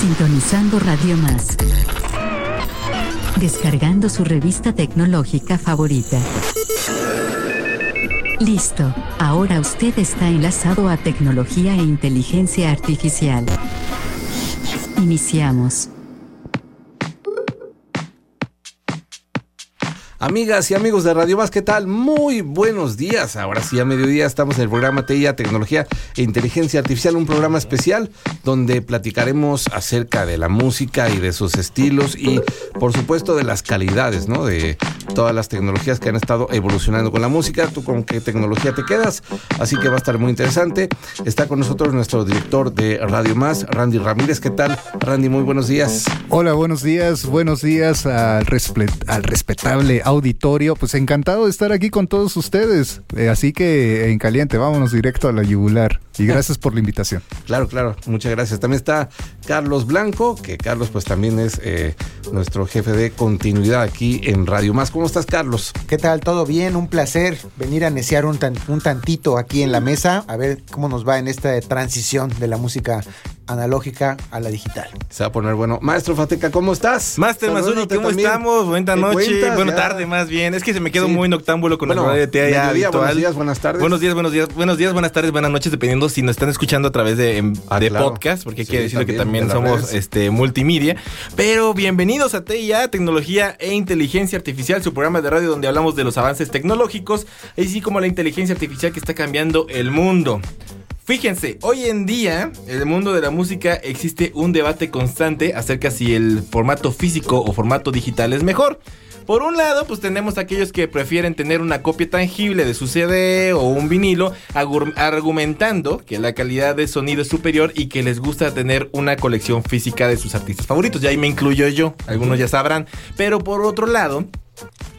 Sintonizando Radio Más. Descargando su revista tecnológica favorita. Listo, ahora usted está enlazado a tecnología e inteligencia artificial. Iniciamos. Amigas y amigos de Radio Más, ¿qué tal? Muy buenos días. Ahora sí, a mediodía estamos en el programa TIA, Tecnología e Inteligencia Artificial, un programa especial donde platicaremos acerca de la música y de sus estilos y, por supuesto, de las calidades, ¿no? De todas las tecnologías que han estado evolucionando con la música. ¿Tú con qué tecnología te quedas? Así que va a estar muy interesante. Está con nosotros nuestro director de Radio Más, Randy Ramírez. ¿Qué tal? Randy, muy buenos días. Hola, buenos días. Buenos días al, al respetable auditorio. Pues encantado de estar aquí con todos ustedes. Eh, así que en caliente, vámonos directo a la yugular. Y gracias por la invitación. Claro, claro, muchas gracias. También está Carlos Blanco, que Carlos pues también es eh, nuestro jefe de continuidad aquí en Radio Más. ¿Cómo estás, Carlos? ¿Qué tal? ¿Todo bien? Un placer venir a neciar un, un tantito aquí en la mesa, a ver cómo nos va en esta transición de la música analógica a la digital. Se va a poner bueno. Maestro Fateca, ¿cómo estás? Master Mazuni, ¿cómo estamos? Buena noche, buena tarde más bien. Es que se me quedó muy noctámbulo con bueno, la radio de ya habitual. Buenos días, buenas tardes. Buenos días, buenos días, buenos días, buenas tardes, buenas noches, dependiendo si nos están escuchando a través de, em, ah, claro. podcast, porque hay Sí, que decirlo que también, somos redes. este multimedia. Pero bienvenidos a TIA, Tecnología e Inteligencia Artificial, su programa de radio donde hablamos de los avances tecnológicos, así como la inteligencia artificial que está cambiando el mundo. Fíjense, hoy en día, en el mundo de la música existe un debate constante acerca si el formato físico o formato digital es mejor. Por un lado, pues tenemos aquellos que prefieren tener una copia tangible de su CD o un vinilo, argumentando que la calidad de sonido es superior y que les gusta tener una colección física de sus artistas favoritos. Ya ahí me incluyo yo, algunos ya sabrán. Pero por otro lado,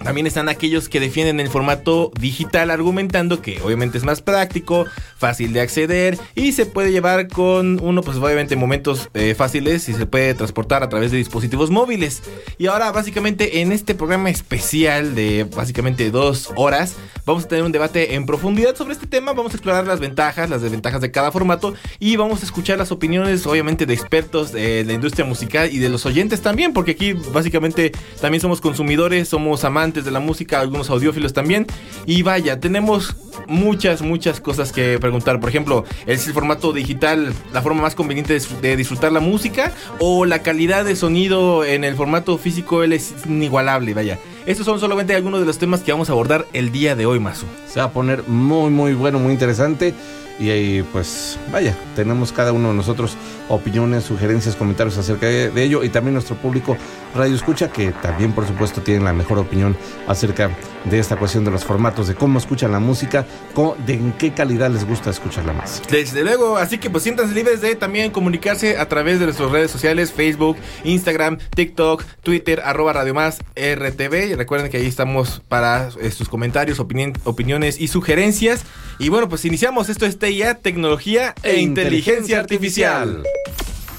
también están aquellos que defienden el formato digital argumentando que obviamente es más práctico, fácil de acceder y se puede llevar con uno pues obviamente momentos eh, fáciles y se puede transportar a través de dispositivos móviles. Y ahora básicamente en este programa especial de básicamente dos horas vamos a tener un debate en profundidad sobre este tema, vamos a explorar las ventajas, las desventajas de cada formato y vamos a escuchar las opiniones obviamente de expertos de la industria musical y de los oyentes también porque aquí básicamente también somos consumidores, somos amantes de la música, algunos audiófilos también. Y vaya, tenemos muchas, muchas cosas que preguntar. Por ejemplo, ¿es el formato digital la forma más conveniente de, dis- de disfrutar la música? ¿O la calidad de sonido en el formato físico él es inigualable? Vaya. Estos son solamente algunos de los temas que vamos a abordar el día de hoy, Masu. Se va a poner muy, muy bueno, muy interesante. Y ahí, pues, vaya, tenemos cada uno de nosotros opiniones, sugerencias, comentarios acerca de, ello. Y también nuestro público Radio Escucha, que también, por supuesto, tienen la mejor opinión acerca de esta cuestión de los formatos, de cómo escuchan la música, cómo- de en qué calidad les gusta escucharla más. Desde luego, así que pues siéntanse libres de también comunicarse a través de nuestras redes sociales, Facebook, Instagram, TikTok, Twitter, arroba Radio Más RTV. Y recuerden que ahí estamos para eh, sus comentarios, opiniones y sugerencias. Y bueno, pues iniciamos. Esto es Tecnología e, Inteligencia Artificial.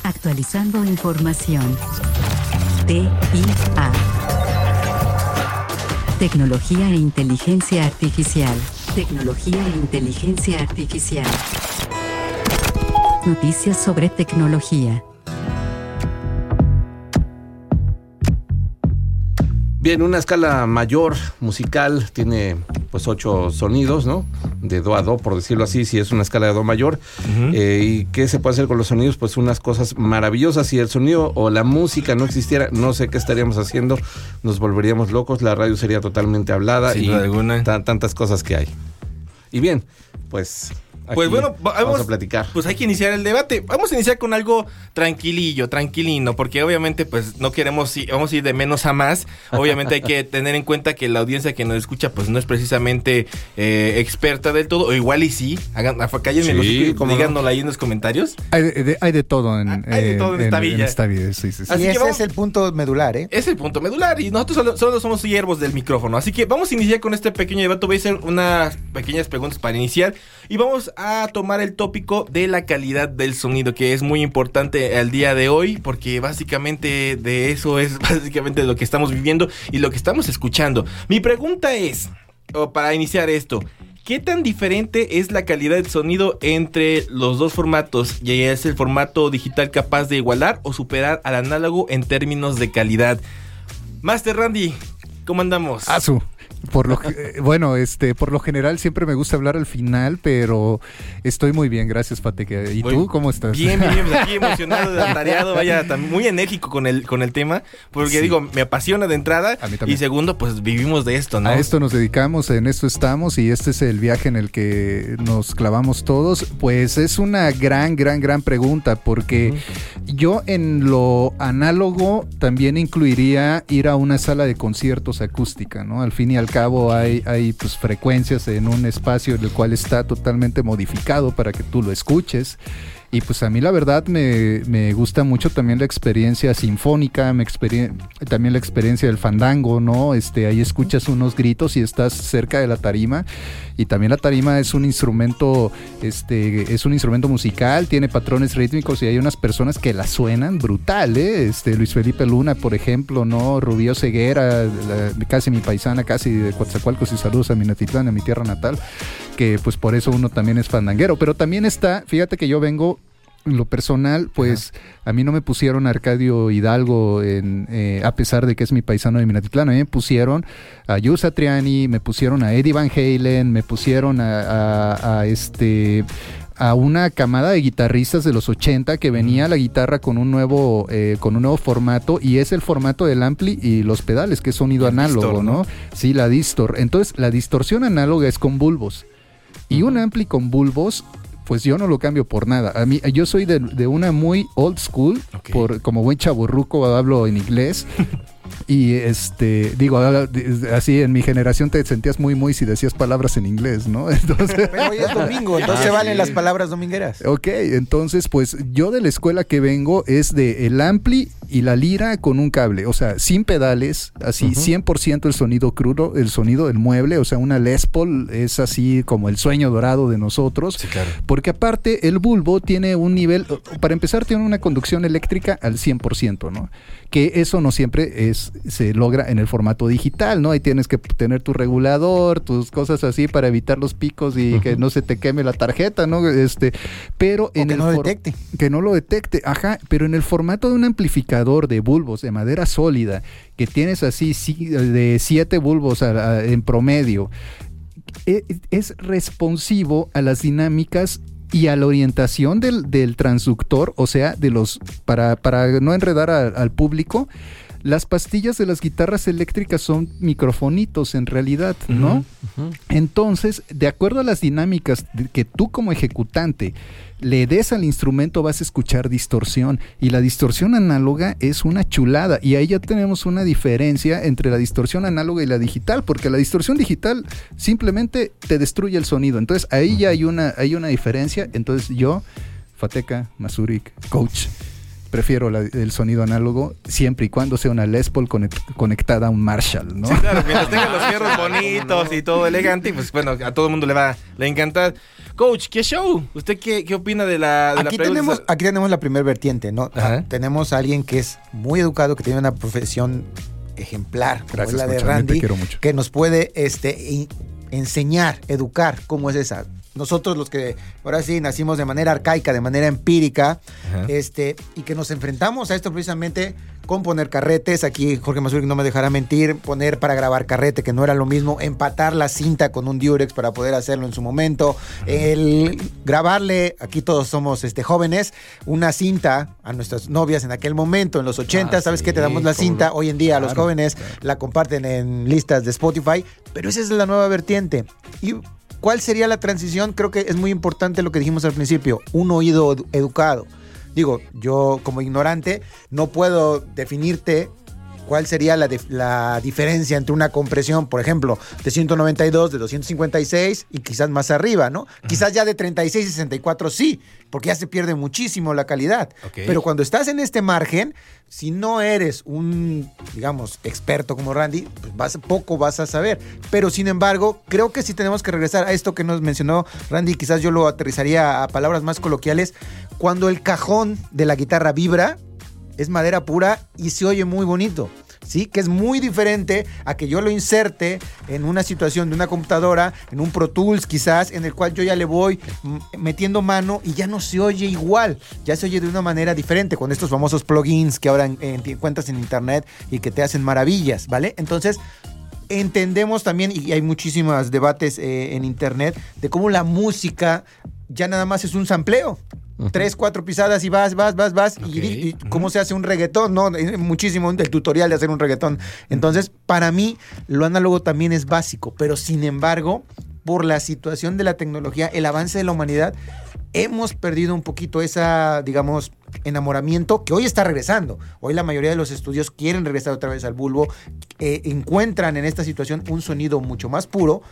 Actualizando información. TIA. Tecnología e inteligencia artificial. Tecnología e inteligencia artificial. Noticias sobre tecnología. Bien, una escala mayor musical tiene pues ocho sonidos, ¿no? De do a do, por decirlo así, si es una escala de do mayor. Eh, ¿Y qué se puede hacer con los sonidos? Pues unas cosas maravillosas. Si el sonido o la música no existiera, no sé qué estaríamos haciendo. Nos volveríamos locos, la radio sería totalmente hablada Sin y alguna. tantas cosas que hay. Y bien, pues... Pues bueno, va- vamos a platicar. Pues hay que iniciar el debate. Vamos a iniciar con algo tranquilillo, tranquilino, porque obviamente pues no queremos ir, vamos a ir de menos a más. Obviamente hay que tener en cuenta que la audiencia que nos escucha pues no es precisamente eh, experta del todo, o igual y sí. Hagan, cállenme los Sí, y cómo no. díganoslo ahí en los comentarios. Hay de, de- hay de todo en, Ah, hay de todo en esta villa. esta vida, sí, sí, sí. Así y que ese vamos- es el punto medular, ¿eh? Es el punto medular y nosotros solo, solo somos hierbos del micrófono. Así que vamos a iniciar con este pequeño debate. Voy a hacer unas pequeñas preguntas para iniciar y vamos a tomar el tópico de la calidad del sonido, que es muy importante al día de hoy, porque básicamente de eso es básicamente lo que estamos viviendo y lo que estamos escuchando. Mi pregunta es, o para iniciar esto, ¿Qué tan diferente es la calidad del sonido entre los dos formatos? ¿Y es el formato digital capaz de igualar o superar al análogo en términos de calidad? Master Randy, ¿cómo andamos? Asu. Por lo que- bueno, este, por lo general siempre me gusta hablar al final, pero estoy muy bien, gracias, Pateque. ¿Y Muy- tú cómo estás? Bien, bien, bien, aquí emocionado, atareado, vaya, muy enérgico con el, con el tema, porque Sí. digo, me apasiona de entrada A mí también. y segundo, pues vivimos de esto, ¿no? A esto nos dedicamos, en esto estamos y este es el viaje en el que nos clavamos todos. Pues es una gran, gran, gran pregunta porque yo en lo análogo también incluiría ir a una sala de conciertos acústica, ¿no? Al fin y al cabo hay, hay pues frecuencias en un espacio en el cual está totalmente modificado para que tú lo escuches. Y pues a mí la verdad me, me gusta mucho también la experiencia sinfónica, me experien- también la experiencia del fandango, ¿no? Este, ahí escuchas unos gritos y estás cerca de la tarima. Y también la tarima es un instrumento, este, es un instrumento musical, tiene patrones rítmicos y hay unas personas que la suenan brutal, ¿eh? Este, Luis Felipe Luna, por ejemplo, ¿no? Rubio Ceguera, casi mi paisana, casi de Coatzacoalcos y saludos a Minatitlán, a mi tierra natal, que pues por eso uno también es fandanguero. Pero también está, fíjate que yo vengo en lo personal, pues a mí no me pusieron a Arcadio Hidalgo, en, eh, a pesar de que es mi paisano de Minatitlán, a mí me pusieron a Yu Satriani, me pusieron a Eddie Van Halen, me pusieron a, a- a este a una camada de guitarristas de los 80 que venía la guitarra con un nuevo eh, con un nuevo formato y es el formato del ampli y los pedales que es sonido El análogo, distor, ¿no? ¿no? Sí, la distor. Entonces, la distorsión análoga es con bulbos. Y un ampli con bulbos, pues yo no lo cambio por nada. A mí, yo soy de, de una muy old school, por, como buen chaburruco hablo en inglés. Y este, digo, ah, así en mi generación te sentías muy, muy si decías palabras en inglés, ¿no? Entonces, Pero hoy es domingo, entonces Ah, valen sí. las palabras domingueras. Ok, entonces pues yo de la escuela que vengo es de el ampli y la lira con un cable, o sea, sin pedales, así 100% el sonido crudo, el sonido del mueble, o sea, una Les Paul es así como el sueño dorado de nosotros. Sí, claro. Porque aparte el bulbo tiene un nivel, para empezar tiene una conducción eléctrica al 100%, ¿no? Que eso no siempre es, se logra en el formato digital, ¿no? Ahí tienes que tener tu regulador, tus cosas así para evitar los picos y que no se te queme la tarjeta, ¿no? Este, pero O en que el no for- detecte. que no lo detecte, ajá, pero en el formato de un amplificador de bulbos de madera sólida, que tienes así sí, de siete bulbos a- a- en promedio, e- es responsivo a las dinámicas y a la orientación del, del transductor, o sea, de los, para, para no enredar a- al público, las pastillas de las guitarras eléctricas son microfonitos en realidad, ¿no? Entonces, de acuerdo a las dinámicas que tú como ejecutante le des al instrumento, vas a escuchar distorsión. Y la distorsión análoga es una chulada. Y ahí ya tenemos una diferencia entre la distorsión análoga y la digital, porque la distorsión digital simplemente te destruye el sonido. Entonces, ahí ya hay una, hay una diferencia. Entonces, yo, Fateca, Masurik, coach. Prefiero la- el sonido análogo siempre y cuando sea una Les Paul conect- conectada a un Marshall, ¿no? Sí, claro, mientras tenga los fierros bonitos y todo elegante, pues bueno, a todo el mundo le va, le encanta. Coach, ¿qué show? ¿Usted qué, qué opina de la, de Aquí tenemos, aquí tenemos la primer vertiente, ¿no? Ajá. Tenemos a alguien que es muy educado, que tiene una profesión ejemplar, como Gracias, es la de Mucha, te Randy, quiero mucho. que nos puede este, enseñar, educar cómo es esa. Nosotros los que ahora sí nacimos de manera arcaica, de manera empírica, Ajá. este, y que nos enfrentamos a esto precisamente con poner carretes. Aquí Jorge Mazur no me dejará mentir, poner para grabar carrete, que no era lo mismo, empatar la cinta con un Durex para poder hacerlo en su momento, el grabarle, aquí todos somos este, jóvenes, una cinta a nuestras novias en aquel momento, en los 80, Ah, ¿sabes sí, qué? Te damos la cinta, hoy en día los Claro, jóvenes la comparten en listas de Spotify, pero esa es la nueva vertiente. Y ¿Cuál sería la transición? Creo que es muy importante lo que dijimos al principio, un oído edu- educado. Digo, yo como ignorante no puedo definirte cuál sería la, la diferencia entre una compresión, por ejemplo, de 192, de 256 y quizás más arriba, ¿no? Quizás ya de 36 y 64 sí, porque ya se pierde muchísimo la calidad. Pero cuando estás en este margen, si no eres un, digamos, experto como Randy, pues vas, poco vas a saber. Pero sin embargo, creo que sí tenemos que regresar a esto que nos mencionó Randy, quizás yo lo aterrizaría a palabras más coloquiales. Cuando el cajón de la guitarra vibra, es madera pura y se oye muy bonito. ¿Sí? Que es muy diferente a que yo lo inserte en una situación de una computadora, en un Pro Tools quizás, en el cual yo ya le voy metiendo mano y ya no se oye igual, ya se oye de una manera diferente con estos famosos plugins que ahora encuentras en internet y que te hacen maravillas, ¿vale? Entonces, entendemos también, y hay muchísimos debates eh, en internet, de cómo la música ya nada más es un sampleo. Tres, cuatro pisadas y vas, vas, vas, vas. Y, cómo se hace un reggaetón, ¿no? Muchísimo el tutorial de hacer un reggaetón. Entonces, para mí, lo análogo también es básico. Pero sin embargo, por la situación de la tecnología, el avance de la humanidad, hemos perdido un poquito esa, digamos, enamoramiento que hoy está regresando. Hoy la mayoría de los estudios quieren regresar otra vez al bulbo, eh, encuentran en esta situación un sonido mucho más puro,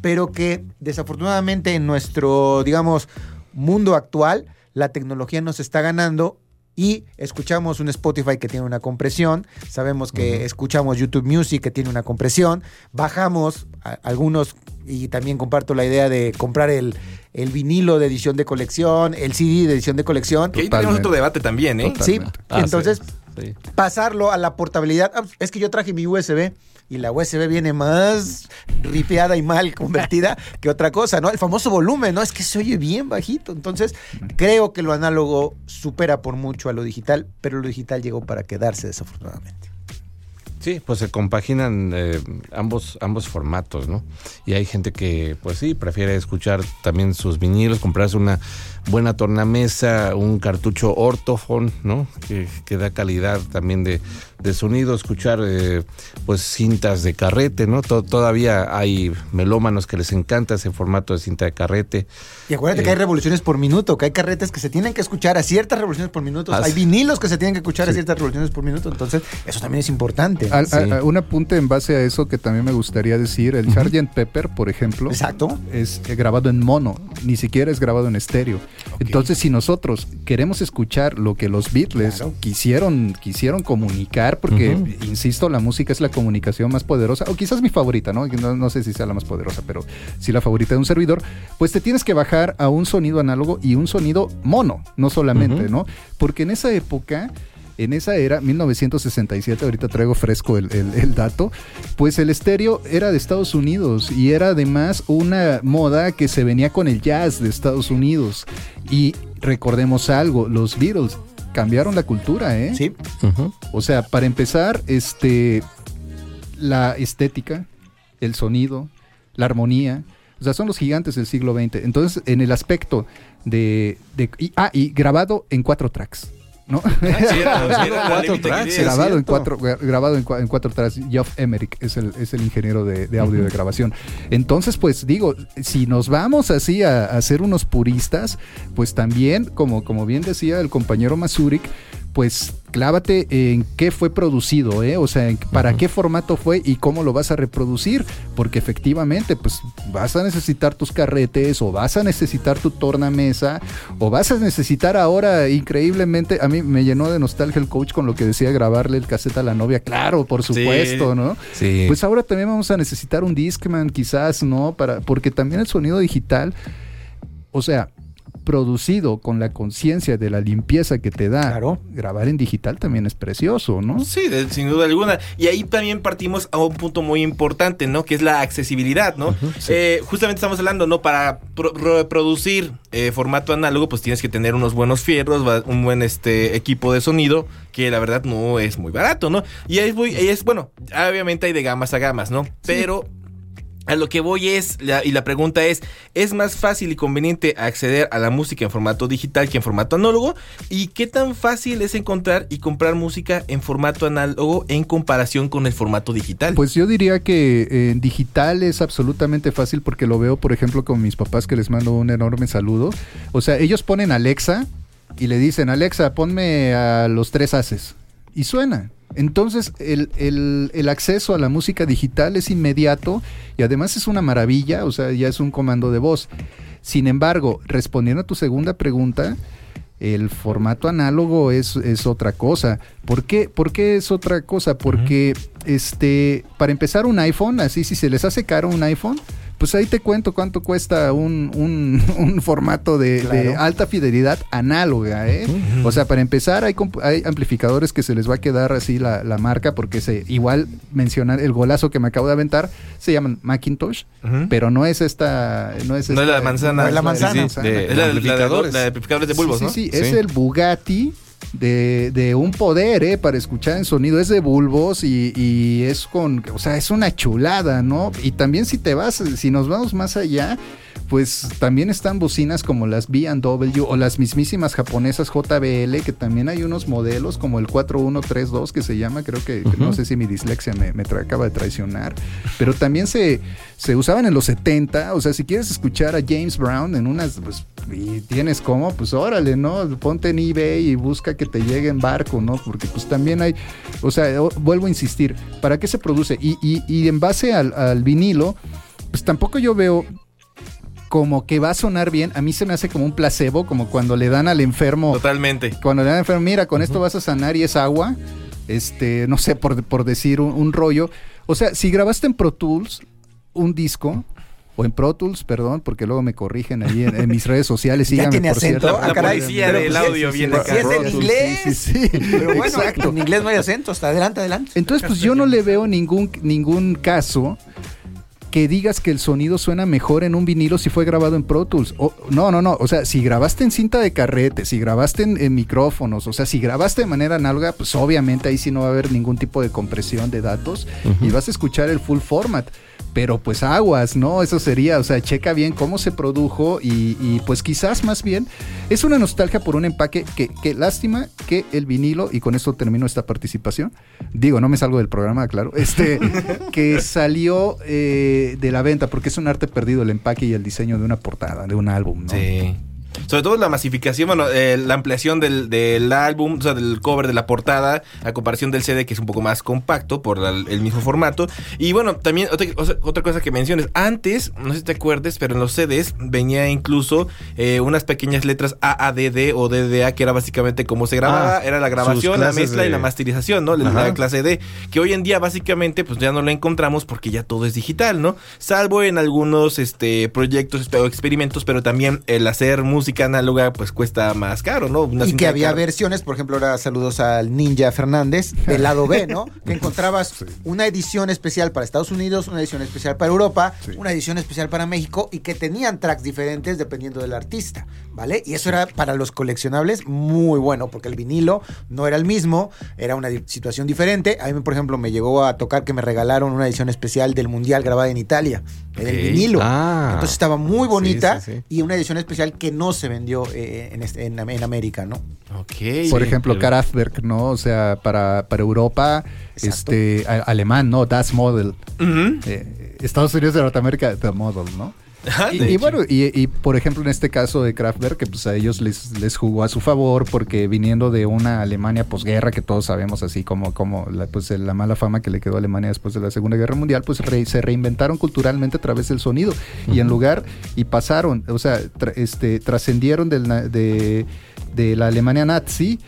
pero que desafortunadamente en nuestro, digamos, mundo actual, la tecnología nos está ganando y escuchamos un Spotify que tiene una compresión, sabemos que escuchamos YouTube Music que tiene una compresión, bajamos algunos y también comparto la idea de comprar el, el vinilo de edición de colección, el CD de edición de colección. Que ahí tenemos otro debate también, ¿eh? Sí, ah, entonces pasarlo a la portabilidad. Ah, es que yo traje mi USB y la USB viene más ripeada y mal convertida que otra cosa, ¿no? El famoso volumen, ¿no? Es que se oye bien bajito. Entonces, creo que lo análogo supera por mucho a lo digital, pero lo digital llegó para quedarse desafortunadamente. Sí, pues se compaginan eh, ambos, ambos formatos, ¿no? Y hay gente que, pues sí, prefiere escuchar también sus vinilos, comprarse una buena tornamesa, un cartucho ortofon, ¿no? Que, que da calidad también de, de sonido, escuchar eh, pues cintas de carrete, ¿no? todavía hay melómanos que les encanta ese formato de cinta de carrete. Y acuérdate que hay eh, revoluciones por minuto, que hay carretes que se tienen que escuchar a ciertas revoluciones por minuto, hay vinilos que se tienen que escuchar a ciertas revoluciones por minuto, entonces eso también es importante. un apunte en base a eso que también me gustaría decir, el Sgt. Pepper, por ejemplo, Exacto. es grabado en mono, ni siquiera es grabado en estéreo. Entonces, si nosotros queremos escuchar lo que los Beatles quisieron, quisieron comunicar, porque, insisto, la música es la comunicación más poderosa, o quizás mi favorita, ¿no? ¿no? sé si sea la más poderosa, pero sí la favorita de un servidor, pues te tienes que bajar a un sonido análogo y un sonido mono, no solamente, ¿no? Porque en esa época en esa era, 1967, ahorita traigo fresco el, el, dato, pues el estéreo era de Estados Unidos y era además una moda que se venía con el jazz de Estados Unidos. Y recordemos algo, los Beatles cambiaron la cultura, ¿eh? Sí. O sea, para empezar, este, la estética, el sonido, la armonía, o sea, son los gigantes del siglo XX. Entonces, en el aspecto de... de ah, y grabado en cuatro tracks. ¿No? grabado, en cuatro, grabado en, cuatro tracks. Geoff Emerick es el, es el ingeniero de, audio de grabación. Entonces, pues digo, si nos vamos así a, a, ser unos puristas, pues también, como, como bien decía el compañero Masurik, pues clávate en qué fue producido, ¿eh? o sea, para qué formato fue y cómo lo vas a reproducir, porque efectivamente, pues vas a necesitar tus carretes o vas a necesitar tu tornamesa o vas a necesitar ahora increíblemente, a mí me llenó de nostalgia el coach con lo que decía grabarle el cassette a la novia, claro, por supuesto, ¿no? Sí. Pues ahora también vamos a necesitar un Discman quizás, ¿no? Para, porque también el sonido digital, o sea, producido con la conciencia de la limpieza que te da, grabar en digital también es precioso, ¿no? Sí, sin duda alguna. Y ahí también partimos a un punto muy importante, ¿no? Que es la accesibilidad, ¿no? Eh, justamente estamos hablando, ¿no? Para reproducir eh, formato análogo, pues tienes que tener unos buenos fierros, un buen este equipo de sonido, que la verdad no es muy barato, ¿no? Y ahí es, es bueno, obviamente hay de gamas a gamas, ¿no? Pero a lo que voy es, y la pregunta es, ¿es más fácil y conveniente acceder a la música en formato digital que en formato análogo? ¿Y qué tan fácil es encontrar y comprar música en formato análogo en comparación con el formato digital? Pues yo diría que en digital es absolutamente fácil porque lo veo, por ejemplo, con mis papás que les mando un enorme saludo. O sea, ellos ponen Alexa y le dicen, Alexa, ponme a los tres haces. Y suena. Entonces, el, acceso a la música digital es inmediato y además es una maravilla, o sea, ya es un comando de voz. Sin embargo, respondiendo a tu segunda pregunta, el formato análogo es, es otra cosa. ¿Por qué? ¿Por qué es otra cosa? Porque, este, para empezar, un iPhone, así, si se les hace caro un iPhone, pues ahí te cuento cuánto cuesta un, un- un formato de, alta fidelidad análoga, ¿eh? O sea, para empezar, hay, amplificadores que se les va a quedar así la, la marca, porque se igual mencionar el golazo que me acabo de aventar, se llaman Macintosh, pero no es esta, no es No es esta- la manzana. No es la manzana. Sí, de- Es la, de, amplificadores. la de amplificadores de bulbos, sí, ¿no? sí, sí, es el Bugatti de, de un poder, ¿eh? Para escuchar en sonido. Es de bulbos y, y es con, o sea, es una chulada, ¿no? Y también si te vas, si nos vamos más allá, pues también están bocinas como las B&W o las mismísimas japonesas JBL, que también hay unos modelos como el 4132 que se llama, creo que, no sé si mi dislexia me, me acaba de traicionar, pero también se, se usaban en los 70, o sea, si quieres escuchar a James Brown en unas, pues, y tienes como, pues órale, ¿no? Ponte en eBay y busca que te llegue en barco, ¿no? Porque pues también hay, o sea, vuelvo a insistir, ¿para qué se produce? Y, y- y en base al, al vinilo, pues tampoco yo veo como que va a sonar bien, a mí se me hace como un placebo, como cuando le dan al enfermo Totalmente. cuando le dan al enfermo, mira, con esto vas a sanar y es agua, este, no sé, por, por decir un, un rollo. O sea, si grabaste en Pro Tools un disco, o en Pro Tools, perdón, porque luego me corrigen ahí en, en mis redes sociales. Ya síganme, tiene por acento. cierto. Ah, La policía del pues, sí, audio sí, viene sí, acá. sí, es en inglés. Sí, sí, sí. Pero bueno, Exacto. en inglés no hay acento. Está adelante, adelante. Entonces, pues yo no le veo ningún, ningún caso que digas que el sonido suena mejor en un vinilo si fue grabado en Pro Tools. O- no, no, no. O sea, si grabaste en cinta de carrete, si grabaste en, en micrófonos, o sea, si grabaste de manera análoga, pues obviamente ahí sí no va a haber ningún tipo de compresión de datos y vas a escuchar el full format. Pero pues aguas, ¿no? Eso sería, o sea, checa bien cómo se produjo y, y, pues quizás más bien es una nostalgia por un empaque que, que lástima que el vinilo, y con esto termino esta participación, digo, no me salgo del programa, claro, este, que salió eh, de la venta porque es un arte perdido el empaque y el diseño de una portada, de un álbum, ¿no? Sí. Sobre todo la masificación, bueno, eh, la ampliación del, del álbum, o sea, del cover de la portada, a comparación del CD, que es un poco más compacto por la- el mismo formato. Y bueno, también otra, otra cosa que menciones, antes, no sé si te acuerdes, pero en los CDs venía incluso eh, unas pequeñas letras AADD o DDA, que era básicamente cómo se grababa, Ah, era la grabación, la mezcla y la masterización, ¿no? La, clase D, que hoy en día básicamente pues ya no la encontramos porque ya todo es digital, ¿no? Salvo en algunos este proyectos o experimentos, pero también el hacer música análoga pues cuesta más caro, ¿no? Una y que había versiones, por ejemplo, ahora saludos al Ninja Fernández, del lado B, ¿no? Que encontrabas una edición especial para Estados Unidos, una edición especial para Europa, una edición especial para México y que tenían tracks diferentes dependiendo del artista, ¿vale? Y eso era para los coleccionables muy bueno, porque el vinilo no era el mismo, era una situación diferente. A mí, por ejemplo, me llegó a tocar que me regalaron una edición especial del Mundial grabada en Italia, en el vinilo. Ah. Entonces estaba muy bonita Sí, sí, sí. y una edición especial que no se vendió eh, en, este- en, en América, ¿no? Ok. Por ejemplo, pero- Kraftwerk, ¿no? O sea, para, para Europa, Exacto. este, a- alemán, ¿no? Das Model. Eh, Estados Unidos de Norteamérica, The Model, ¿no? Y, bueno, y, y, por ejemplo en este caso de Kraftwerk, que pues a ellos les, les jugó a su favor porque viniendo de una Alemania posguerra que todos sabemos así como, como la, pues, la mala fama que le quedó a Alemania después de la Segunda Guerra Mundial, pues re- se reinventaron culturalmente a través del sonido. Y en lugar y pasaron, o sea, tra- este, trascendieron del de, de la Alemania nazi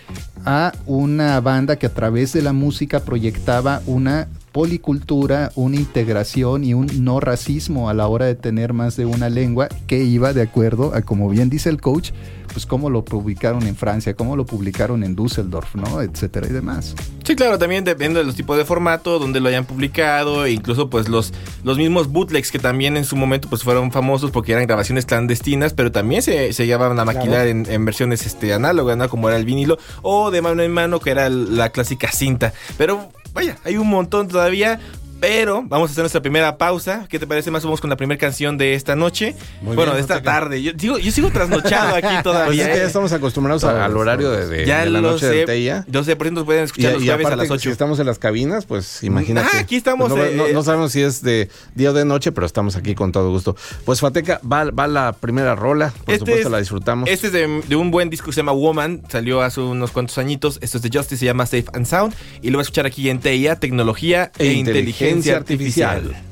a una banda que a través de la música proyectaba una policultura, una integración y un no racismo a la hora de tener más de una lengua que iba de acuerdo a, como bien dice el coach, pues cómo lo publicaron en Francia, cómo lo publicaron en Düsseldorf, ¿no? Etcétera y demás. Sí, claro, también depende de los tipos de formato, donde lo hayan publicado, e incluso pues los, los mismos bootlegs que también en su momento pues fueron famosos porque eran grabaciones clandestinas, pero también se, se llevaban a maquilar en, en versiones este, análogas, ¿no? Como era el vinilo, o de mano en mano, que era la clásica cinta. Pero vaya, hay un montón todavía. Pero vamos a hacer nuestra primera pausa. ¿Qué te parece más? Vamos con la primera canción de esta noche. Muy bueno, bien, de esta tarde. Yo, digo, yo sigo trasnochado aquí Pues todavía. es que ya ¿eh? estamos acostumbrados al horario de, de- ya de la noche sé. del TEIA. Yo sé, por ejemplo, pueden Y, escuchar los y jueves a las 8. si estamos en las cabinas, pues imagínate. Ah, aquí estamos, Pues no, eh, no- no sabemos si es de día o de noche, pero estamos aquí con todo gusto. Pues Fateca, va, va la primera rola. Por Este supuesto, es- la disfrutamos. Este es de, de un buen disco que se llama Woman, salió hace unos cuantos añitos. Esto es de Justice, se llama Safe and Sound. Y lo va a escuchar aquí en TIA, Tecnología e, E Inteligencia, inteligencia Artificial.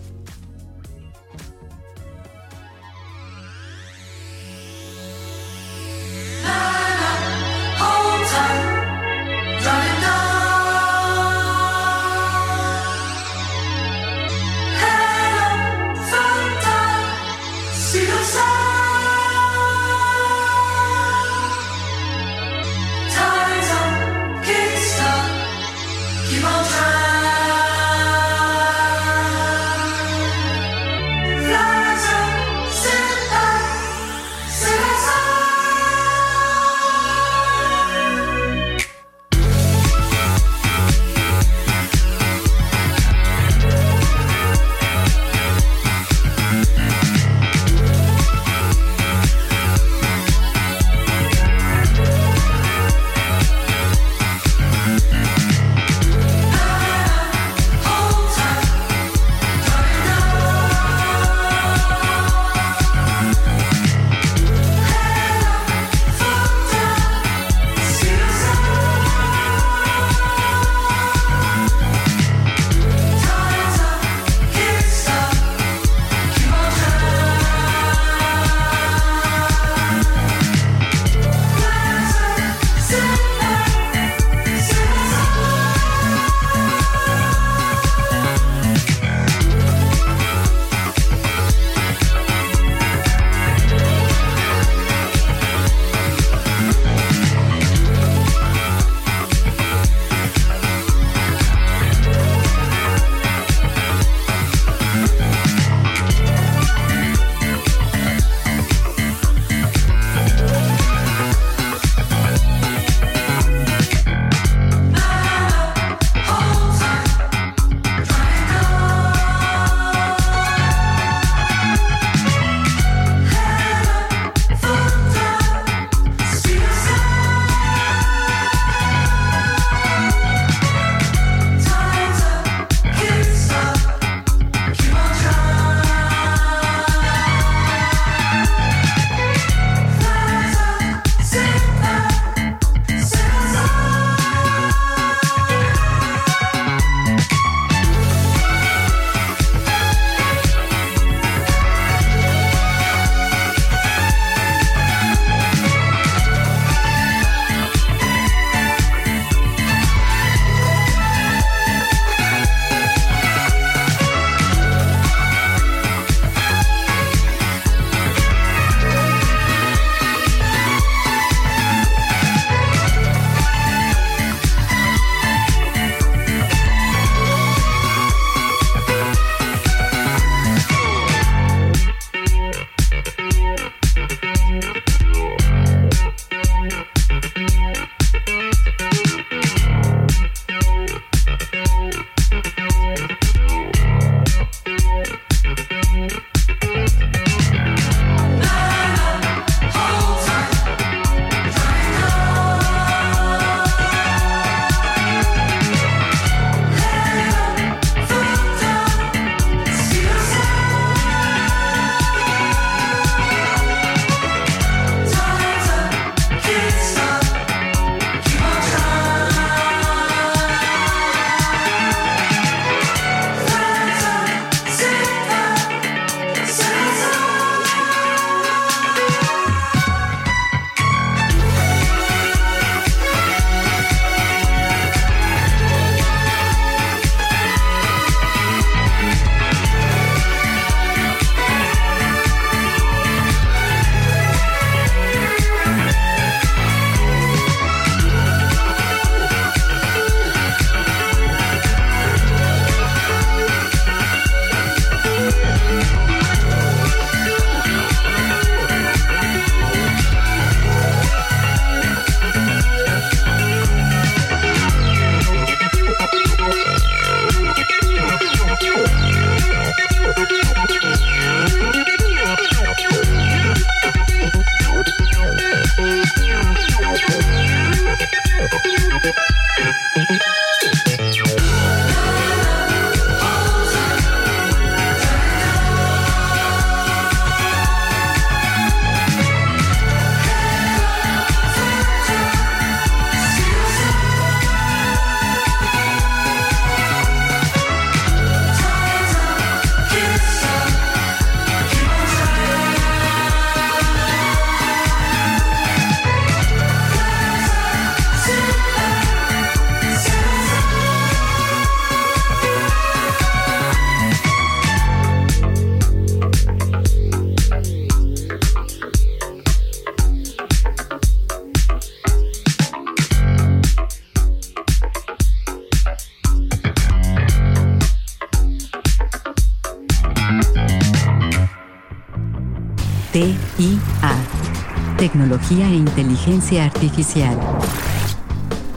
Tecnología e inteligencia artificial.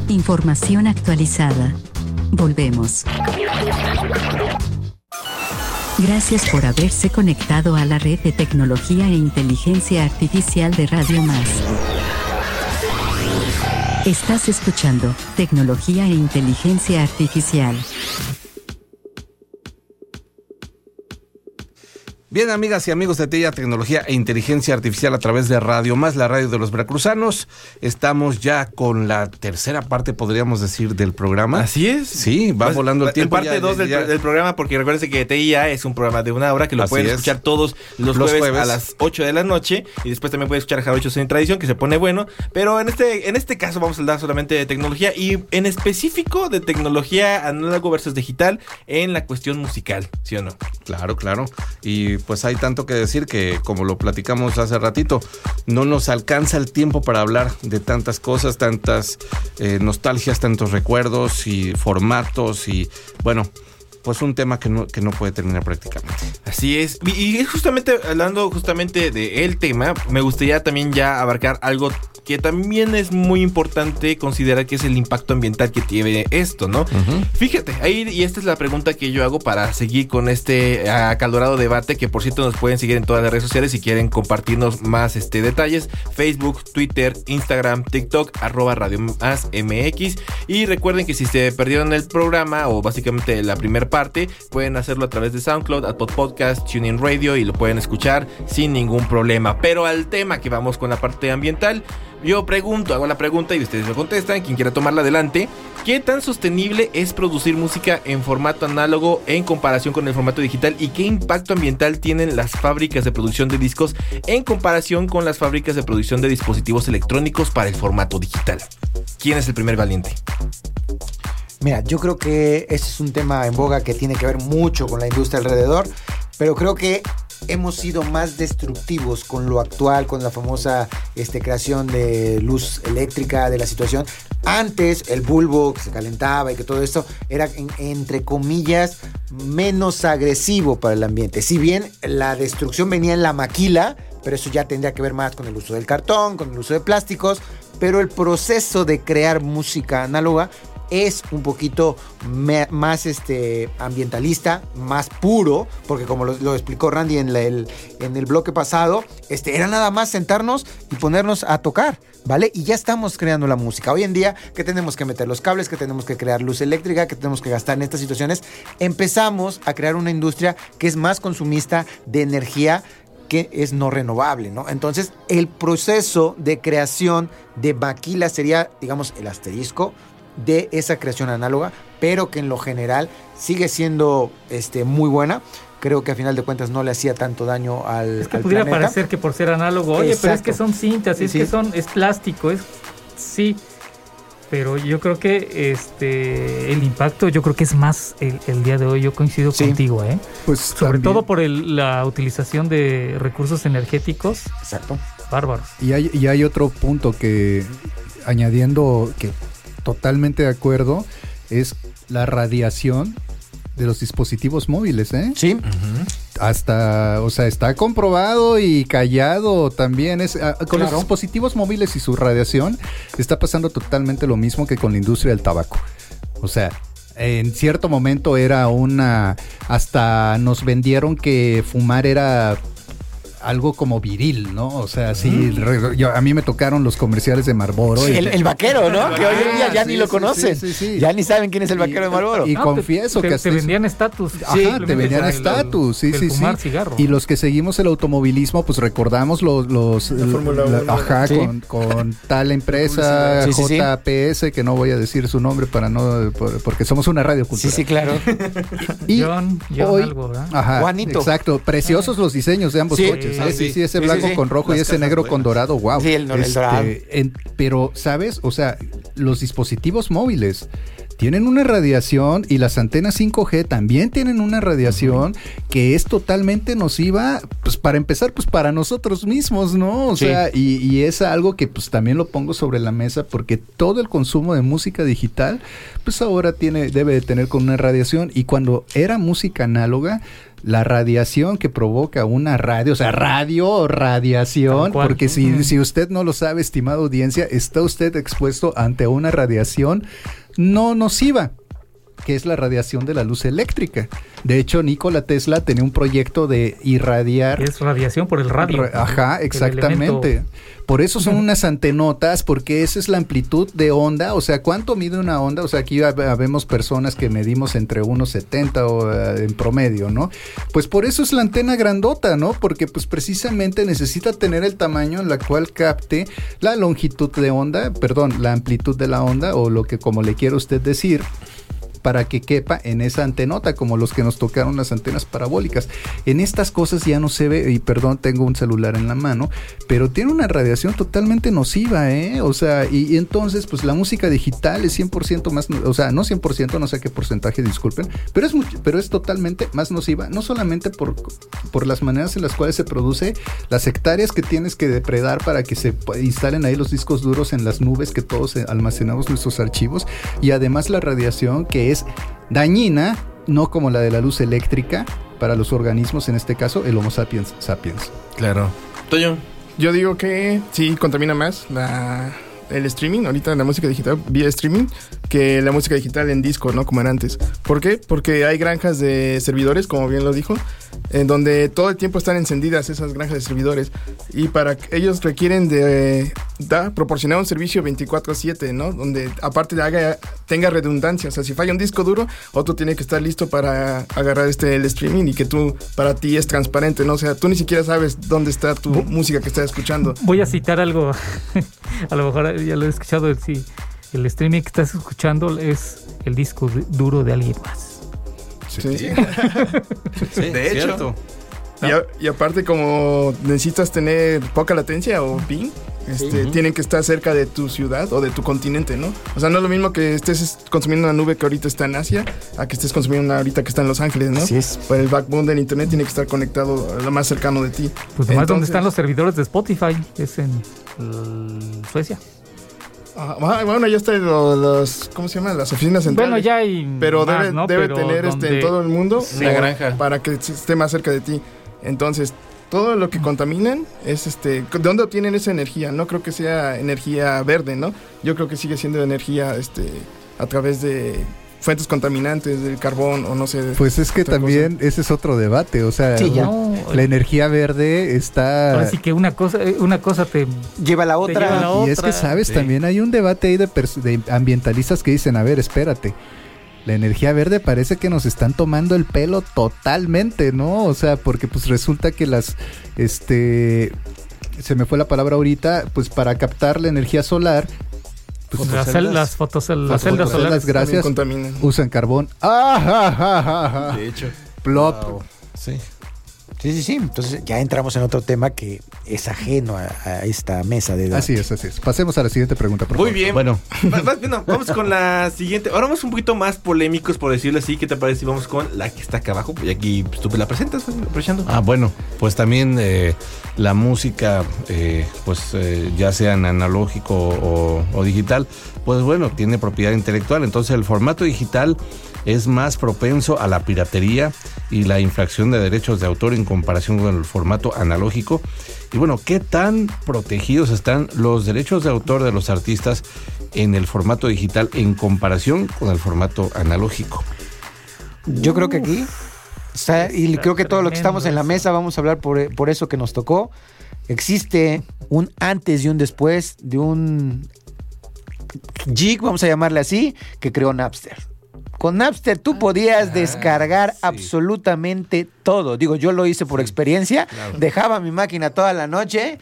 Información actualizada. Volvemos. Gracias por haberse conectado a la red de tecnología e inteligencia artificial de Radio Más. Estás escuchando Tecnología e Inteligencia Artificial. Bien, amigas y amigos de TIA Tecnología e Inteligencia Artificial a través de Radio Más, la radio de los veracruzanos. Estamos ya con la tercera parte, podríamos decir, del programa. Así es. Sí, va Pues, volando el en tiempo. parte ya- 2 del, programa, porque recuérdense que TIA es un programa de una hora que lo Así pueden es. escuchar todos los, Los jueves, jueves. a las 8 de la noche. Y después también pueden escuchar Jarochos en Tradición, que se pone bueno. Pero en este, en este caso vamos a hablar solamente de tecnología y en específico de tecnología análogo versus digital en la cuestión musical, ¿sí o no? Claro, claro. Y pues hay tanto que decir que, como lo platicamos hace ratito, no nos alcanza el tiempo para hablar de tantas cosas, tantas eh, nostalgias, tantos recuerdos y formatos y, bueno, pues un tema que no, que no puede terminar prácticamente. Así es. Y, y justamente hablando justamente de el tema, me gustaría también ya abarcar algo que también es muy importante considerar que es el impacto ambiental que tiene esto, ¿no? Fíjate, ahí y esta es la pregunta que yo hago para seguir con este acalorado debate que por cierto nos pueden seguir en todas las redes sociales si quieren compartirnos más este detalles, Facebook, Twitter, Instagram, TikTok, arroba Radio Más MX y recuerden que si se perdieron el programa o básicamente la primera parte, pueden hacerlo a través de SoundCloud, Apple Podcast, TuneIn Radio y lo pueden escuchar sin ningún problema. Pero al tema que vamos con la parte ambiental, yo pregunto, hago la pregunta y ustedes me contestan, quien quiera tomarla adelante. ¿Qué tan sostenible es producir música en formato análogo en comparación con el formato digital? ¿Y qué impacto ambiental tienen las fábricas de producción de discos en comparación con las fábricas de producción de dispositivos electrónicos para el formato digital? ¿Quién es el primer valiente? Mira, yo creo que este es un tema en boga que tiene que ver mucho con la industria alrededor, pero creo que hemos sido más destructivos con lo actual, con la famosa este, creación de luz eléctrica, de la situación. Antes el bulbo que se calentaba y que todo esto era, en- entre comillas, menos agresivo para el ambiente. Si bien la destrucción venía en la maquila, pero eso ya tendría que ver más con el uso del cartón, con el uso de plásticos, pero el proceso de crear música análoga es un poquito más este, ambientalista, más puro, porque como lo, explicó Randy en, el, en el bloque pasado, este, era nada más sentarnos y ponernos a tocar, ¿vale? Y ya estamos creando la música. Hoy en día, que tenemos que meter los cables, que tenemos que crear luz eléctrica, que tenemos que gastar en estas situaciones, empezamos a crear una industria que es más consumista de energía que es no renovable, ¿no? Entonces, el proceso de creación de maquila sería, digamos, el asterisco de esa creación análoga, pero que en lo general sigue siendo este, muy buena. Creo que a final de cuentas no le hacía tanto daño al, Es que al pudiera planeta. parecer que por ser análogo, oye, pero es que son cintas, es Sí. que son, es plástico, es sí. Pero yo creo que este el impacto, yo creo que es más el, el día de hoy. Yo coincido Sí. contigo, ¿eh? Pues Sobre también- todo por el- la utilización de recursos energéticos Exacto. bárbaros. Y hay, y hay otro punto que, añadiendo que totalmente de acuerdo, es la radiación de los dispositivos móviles, ¿eh? Sí, Hasta, o sea, está comprobado y callado también. Es, ah, con los dispositivos móviles y su radiación está pasando totalmente lo mismo que con la industria del tabaco. O sea, en cierto momento era una... Hasta nos vendieron que fumar era algo como viril, ¿no? O sea, sí, re- yo- a mí me tocaron los comerciales de Marlboro. y- El, el vaquero, ¿no? Que hoy en día ya ni sí, lo sí, conocen. sí, sí, sí. Ya ni saben quién es el vaquero de Marlboro. y No, confieso te, que te, te vendían estatus. Ajá, simplemente te vendían estatus, sí, el sí, sí. fumar cigarro. Y los que seguimos el automovilismo, pues recordamos los, los La Fórmula la- Uno. ajá, Sí. con, con tal empresa Sí, sí, sí. JPS, que no voy a decir su nombre para no, por- porque somos una radio Sí, cultural. sí, claro. Y John, John hoy- algo, ¿verdad? Ajá, Juanito. exacto. Preciosos los diseños de ambos Sí. coches. ¿Eh? Sí, Sí. sí, ese blanco sí, sí. con rojo y ese negro buenas. con dorado, wow. Sí, el- el dorado. en- pero, ¿sabes? O sea, los dispositivos móviles tienen una radiación y las antenas 5G también tienen una radiación que es totalmente nociva, pues para empezar, pues para nosotros mismos, ¿no? O Sí. sea, y, y es algo que pues también lo pongo sobre la mesa porque todo el consumo de música digital, pues ahora tiene, debe de tener con una radiación y cuando era música análoga, la radiación que provoca una radio, o sea, radio o radiación, porque si, si usted no lo sabe, estimada audiencia, está usted expuesto ante una radiación no nociva que es la radiación de la luz eléctrica. De hecho, Nikola Tesla tenía un proyecto de irradiar Es radiación por el radio. Ra- Ajá, exactamente. Por eso son unas antenotas, porque esa es la amplitud de onda. O sea, ¿cuánto mide una onda? O sea, aquí habemos personas que medimos entre unos 70 o, eh, en promedio, ¿no? Pues por eso es la antena grandota, ¿no? Porque pues precisamente necesita tener el tamaño en la cual capte la longitud de onda, perdón, la amplitud de la onda o lo que como le quiera usted decir para que quepa en esa antenota, como los que nos tocaron las antenas parabólicas. En estas cosas ya no se ve, y perdón, tengo un celular en la mano, pero tiene una radiación totalmente nociva, ¿eh? O sea, y, y entonces, pues la música digital es 100% más, o sea, no 100%, no sé qué porcentaje, disculpen, pero es, mucho- pero es totalmente más nociva, no solamente por, por las maneras en las cuales se produce, las hectáreas que tienes que depredar para que se instalen ahí los discos duros en las nubes que todos eh, almacenamos nuestros archivos, y además la radiación que es dañina, no como la de la luz eléctrica para los organismos, en este caso el Homo sapiens sapiens. Claro. Toyo. Yo digo que sí contamina más la, el streaming, ahorita la música digital vía streaming, que la música digital en disco, ¿no? Como era antes. ¿Por qué? Porque hay granjas de servidores, como bien lo dijo, en donde todo el tiempo están encendidas esas granjas de servidores. Y para ellos requieren de da, proporcionar un servicio 24/7, ¿no? Donde aparte haga, tenga redundancia. O sea, si falla un disco duro, otro tiene que estar listo para agarrar este el streaming y que tú, para ti es transparente, ¿no? O sea, tú ni siquiera sabes dónde está tu música que estás escuchando. Voy a citar algo, a lo mejor ya lo he escuchado, sí. El streaming que estás escuchando es el disco du- duro de alguien más. Sí. Sí, De hecho. cierto. Y, a- y aparte, como necesitas tener poca latencia o ping, este, tienen que estar cerca de tu ciudad o de tu continente, ¿no? O sea, no es lo mismo que estés consumiendo una nube que ahorita está en Asia a que estés consumiendo una ahorita que está en Los Ángeles, ¿no? Así es. Pues el backbone del internet tiene que estar conectado a lo más cercano de ti. Pues donde Entonces- están los servidores de Spotify, es en Suecia. Ah, bueno, ya está lo- los, ¿cómo se llama? Las oficinas centrales. Bueno, ya hay Pero más, debe, ¿no? debe Pero tener este, en todo el mundo o- granja. para que esté más cerca de ti. Entonces, todo lo que contaminan es este. ¿De dónde obtienen esa energía? No creo que sea energía verde, ¿no? Yo creo que sigue siendo energía este, a través de fuentes contaminantes, del carbón o no sé. de- Pues es que otra también ese es otro debate, o sea, Sí, ya. No, la energía verde está... ahora sí que una cosa, eh, una cosa te, Lleva la te otra. lleva a la Y es que, otra. ¿sabes? Sí. También hay un debate ahí de, de ambientalistas que dicen, a ver, espérate. La energía verde parece que nos están tomando el pelo totalmente, ¿no? O sea, porque pues resulta que las, este, se me fue la palabra ahorita, pues para captar la energía solar, pues las, cel- las, celdas fotoceldas, solares. gra- gracias. Usan carbón. ¡Ah, ja, ja, ja, ja! De hecho. Plop. Wow. Sí. Sí, sí, sí. Entonces ya entramos en otro tema que es ajeno a, a esta mesa de debate. Así es, así es. Pasemos a la siguiente pregunta, por Muy favor. bien. Bueno, Va- va- bueno, vamos con la siguiente. Ahora vamos un poquito más polémicos, por decirlo así. ¿Qué te parece si vamos con la que está acá abajo? Y aquí pues, tú me la presentas, aprovechando. Ah, bueno, pues también eh, la música, eh, pues eh, ya sea en analógico o, o digital, pues bueno, tiene propiedad intelectual. Entonces el formato digital es más propenso a la piratería y la infracción de derechos de autor en comparación con el formato analógico. Y bueno, ¿qué tan protegidos están los derechos de autor de los artistas en el formato digital en comparación con el formato analógico? Yo creo que aquí y creo que todo lo que estamos en la mesa vamos a hablar por, por eso que nos tocó. Existe un antes y un después de un jig, vamos a llamarle así, que creó Napster. Con Napster tú podías descargar sí. absolutamente todo. Digo, yo lo hice por experiencia. Dejaba mi máquina toda la noche.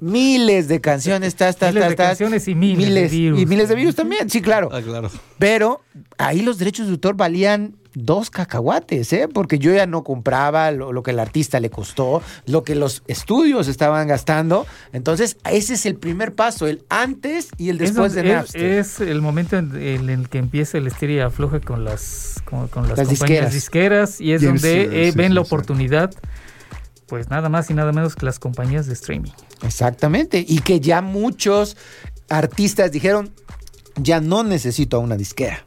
Miles de canciones, tas, tas, Miles tas, de canciones y miles de virus. Y miles de virus también, sí, claro. Ah, claro. Pero ahí los derechos de autor valían dos cacahuates, ¿eh? Porque yo ya no compraba lo, lo que el artista le costó, lo que los estudios estaban gastando. Entonces, ese es el primer paso, el antes y el Es después de es, Napster. es el momento en, en el que empieza el estira y afloja con las, con, con las, Las compañías disqueras. disqueras y es es- donde sí, eh, sí, ven la oportunidad, pues nada más y nada menos que las compañías de streaming. Exactamente. Y que ya muchos artistas dijeron, ya no necesito a una disquera.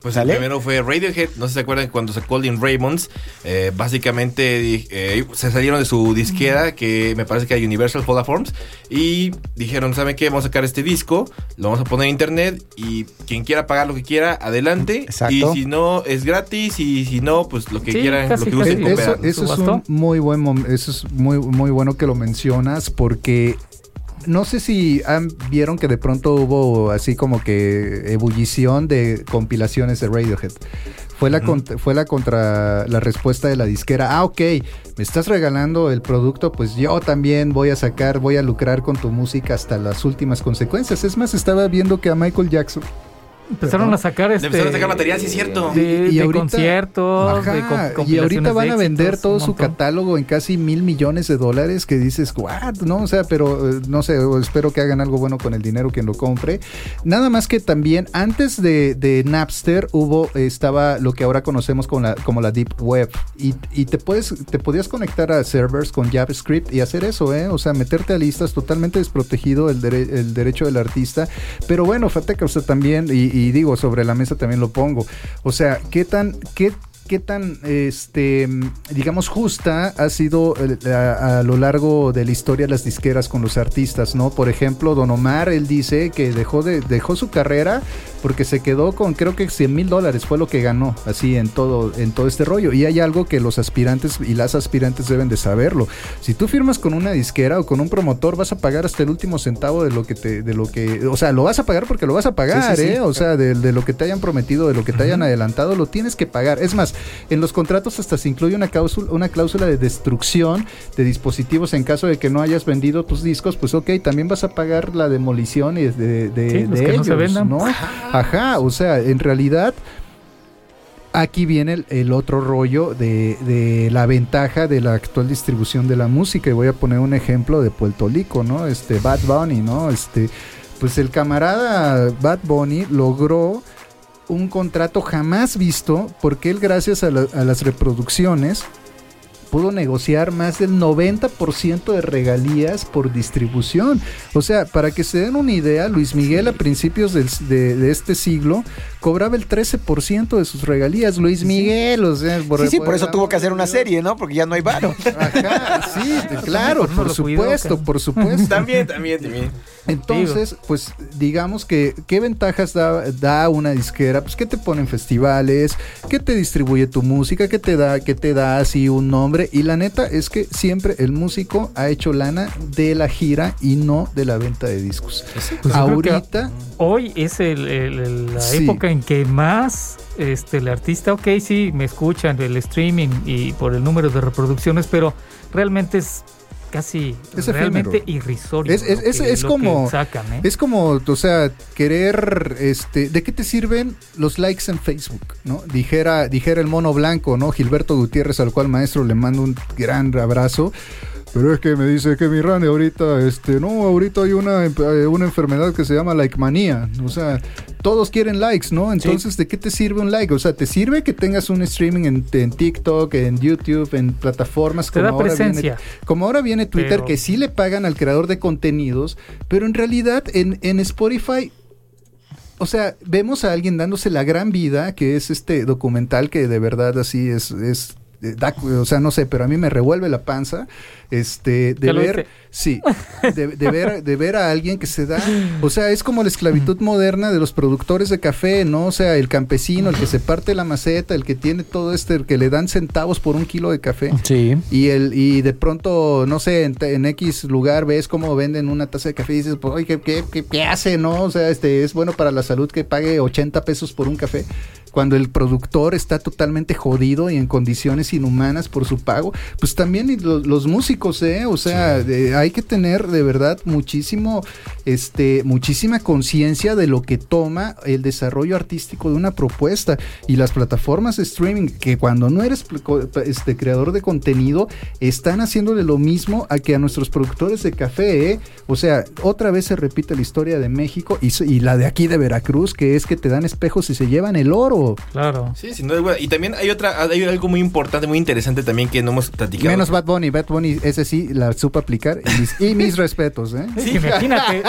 Pues ¿Sale? el primero fue Radiohead, no sé si se acuerdan cuando sacó el In Raymonds, eh, básicamente eh, se salieron de su disquera, que me parece que era Universal Forms y dijeron, ¿saben qué? Vamos a sacar este disco, lo vamos a poner en internet y quien quiera pagar lo que quiera, adelante. Exacto. Y si no, es gratis y si no, pues lo que Sí, quieran, casi, lo que cooperar. Eso, eso es un muy buen eso es muy muy bueno que lo mencionas porque no sé si han- vieron que de pronto hubo así como que ebullición de compilaciones de Radiohead. Fue la, fue la contra la respuesta de la disquera. Ah, ok, me estás regalando el producto, pues yo también voy a sacar, voy a lucrar con tu música hasta las últimas consecuencias. Es más, estaba viendo que a Michael Jackson Empezaron a sacar este, empezaron a sacar material, sí es cierto. De, Y de ahorita- conciertos, de y ahorita van a vender éxitos, todo su catálogo en casi mil millones de dólares que dices, what, no, o sea, pero eh, no sé, espero que hagan algo bueno con el dinero quien lo compre. Nada más que también antes de, de Napster hubo, estaba lo que ahora conocemos como la, como la Deep Web y, y te puedes, te podías conectar a servers con JavaScript y hacer eso, ¿eh? O sea, meterte a listas totalmente desprotegido el, dere- el derecho del artista. Pero bueno, fíjate que o sea, también, y, y digo, sobre la mesa también lo pongo. O sea, ¿qué tan, qué, qué tan, este, digamos, justa ha sido a lo largo de la historia las disqueras con los artistas, ¿no? Por ejemplo, Don Omar, él dice que dejó, de, dejó su carrera porque se quedó con, creo que 100 mil dólares fue lo que ganó, así en todo, en todo este rollo. Y hay algo que los aspirantes y las aspirantes deben de saberlo. Si tú firmas con una disquera o con un promotor, vas a pagar hasta el último centavo de lo que te, de lo que, o sea, lo vas a pagar porque lo vas a pagar, Sí, sí, sí. ¿eh? O sea, de, de lo que te hayan prometido, de lo que te hayan adelantado, lo tienes que pagar. Es más, en los contratos hasta se incluye una cláusula, una cláusula de destrucción de dispositivos en caso de que no hayas vendido tus discos, pues ok, también vas a pagar la demolición y de, de, los de que no se ellos, vendan. ¿no? Ajá, o sea, en realidad aquí viene el, otro rollo de, la ventaja de la actual distribución de la música. Y voy a poner un ejemplo de Puerto Rico, ¿no? Este Bad Bunny, ¿no? Este, pues el camarada Bad Bunny logró un contrato jamás visto porque él gracias a las reproducciones pudo negociar más del 90% de regalías por distribución. O sea, para que se den una idea, Luis Miguel a principios del- de, de este siglo cobraba el 13% de sus regalías. Luis Miguel, o sea, Sí, sí, por eso tuvo que hacer una serie, ¿no? Porque ya no hay varo. Ajá, sí, claro, por supuesto, por supuesto. También, también, también. Entonces, pues digamos que qué ventajas da, da una disquera, pues que te pone en festivales, que te distribuye tu música, que te da, que te da así un nombre. Y la neta es que siempre el músico ha hecho lana de la gira y no de la venta de discos. Pues Ahorita, hoy es el- el- el- la Sí. época en que más este, el artista, ok, sí, me escuchan el streaming y por el número de reproducciones, pero realmente es casi Es realmente efímero. irrisorio. Es- es- es- que- como- sacan, ¿eh? Es como, o sea, querer, este, ¿de qué te sirven los likes en Facebook? ¿No? Dijera, dijera el mono blanco, ¿no? Gilberto Gutiérrez, al cual maestro le mando un gran abrazo. Pero es que me dice que mi Randy ahorita, este, no, ahorita hay una, eh, una enfermedad que se llama like manía. O sea, todos quieren likes, ¿no? Entonces, ¿de qué te sirve un like? O sea, ¿te sirve que tengas un streaming en, en TikTok, en YouTube, en plataformas Te como da ahora presencia. viene? Como ahora viene Twitter, Pero- que sí le pagan al creador de contenidos, pero en realidad en, en Spotify, o sea, vemos a alguien dándose la gran vida, que es este documental que de verdad así es, es da- o sea, no sé, pero a mí me revuelve la panza, este, de ver, sí, de, de ver, de ver a alguien que se da, o sea, es como la esclavitud moderna de los productores de café, ¿no? O sea, el campesino, el que se parte la maceta, el que tiene todo este, el que le dan centavos por un kilo de café. Sí. Y el y de pronto, no sé, en, en X lugar ves cómo venden una taza de café y dices, pues, oye, ¿qué, qué, qué- qué hace, no? O sea, este es bueno para la salud que pague 80 pesos por un café. Cuando el productor está totalmente jodido y en condiciones inhumanas por su pago, pues también y lo- los, músicos, ¿eh? O sea, hay que tener de verdad muchísimo, este, muchísima conciencia de lo que toma el desarrollo artístico de una propuesta y las plataformas de streaming que cuando no eres este creador de contenido están haciéndole lo mismo a que a nuestros productores de café, ¿eh? O sea, otra vez se repite la historia de México y, y la de aquí de Veracruz, que es que te dan espejos y se llevan el oro. Claro. Sí, sin duda. Y también hay otra, hay algo muy importante, muy interesante también que no hemos platicado. Menos Bad Bunny, Bad Bunny, ese sí la supo aplicar y mis, y mis respetos, ¿eh? Es que imagínate,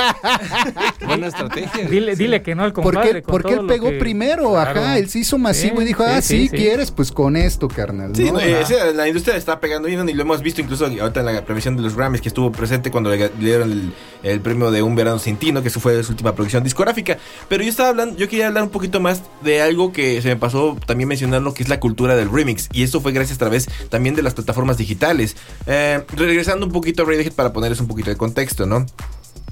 Buena estrategia. dile, dile que no al compadre. Porque, con porque todo él pegó que- primero, Claro. ajá, él se hizo masivo Sí, y dijo, sí, ah, sí, sí, sí. quieres, pues con esto, carnal. Sí, ¿no? no, eh, la industria está pegando bien y lo hemos visto incluso ahorita en la premiación de los Grammys que estuvo presente cuando le, le dieron el, el premio de Un Verano Sin Ti, ¿no? que eso fue su última producción discográfica. Pero yo estaba hablando, yo quería hablar un poquito más de algo que se me pasó también mencionarlo, que es la cultura del remix. Y esto fue gracias a través también de las plataformas digitales. Eh, regresando un poquito a Radiohead para ponerles un poquito de contexto, ¿no?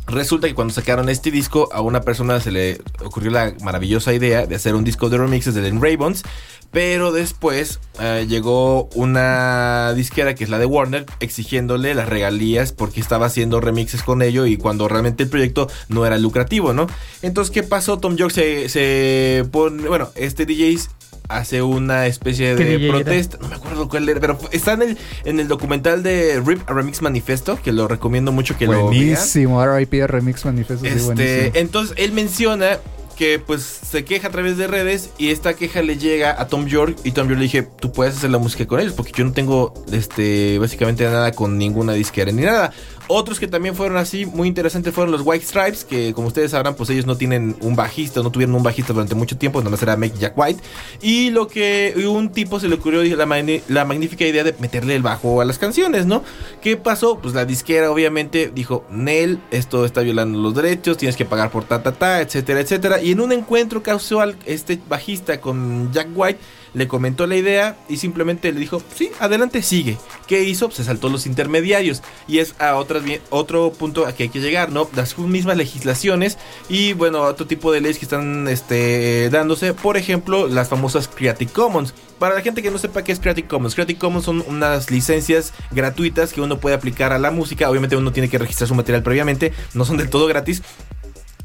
Resulta que cuando sacaron este disco, a una persona se le ocurrió la maravillosa idea de hacer un disco de remixes de Den Ravens. Pero después eh, llegó una disquera que es la de Warner exigiéndole las regalías porque estaba haciendo remixes con ello y cuando realmente el proyecto no era lucrativo, ¿no? Entonces, ¿qué pasó? Tom York se, se pone, bueno, este DJ hace una especie ¿Qué de DJ era? protesta, no me acuerdo cuál era, pero está en el, en el documental de Rip a Remix Manifesto, que lo recomiendo mucho que lo vean. Buenísimo, RIP Remix Manifesto, sí, Este, buenísimo. entonces él menciona que pues se queja a través de redes y esta queja le llega a Tom York y Tom York le dije, tú puedes hacer la música con ellos porque yo no tengo este básicamente nada con ninguna disquera ni nada. Otros que también fueron así muy interesantes fueron los White Stripes, que como ustedes sabrán, pues ellos no tienen un bajista, no tuvieron un bajista durante mucho tiempo, nomás era Make Jack White. Y lo que un tipo se le ocurrió la, la magnífica idea de meterle el bajo a las canciones, ¿no? ¿Qué pasó? Pues la disquera obviamente dijo, Nel, esto está violando los derechos, tienes que pagar por ta, ta, ta, etcétera, etcétera. Y en un encuentro casual, este bajista con Jack White le comentó la idea y simplemente le dijo, sí, adelante, sigue. ¿Qué hizo? Pues se saltó los intermediarios. Y es a otras, otro punto a que hay que llegar, ¿no? Las mismas legislaciones y, bueno, otro tipo de leyes que están este, dándose. Por ejemplo, las famosas Creative Commons. Para la gente que no sepa qué es Creative Commons, Creative Commons son unas licencias gratuitas que uno puede aplicar a la música. Obviamente uno tiene que registrar su material previamente, no son del todo gratis.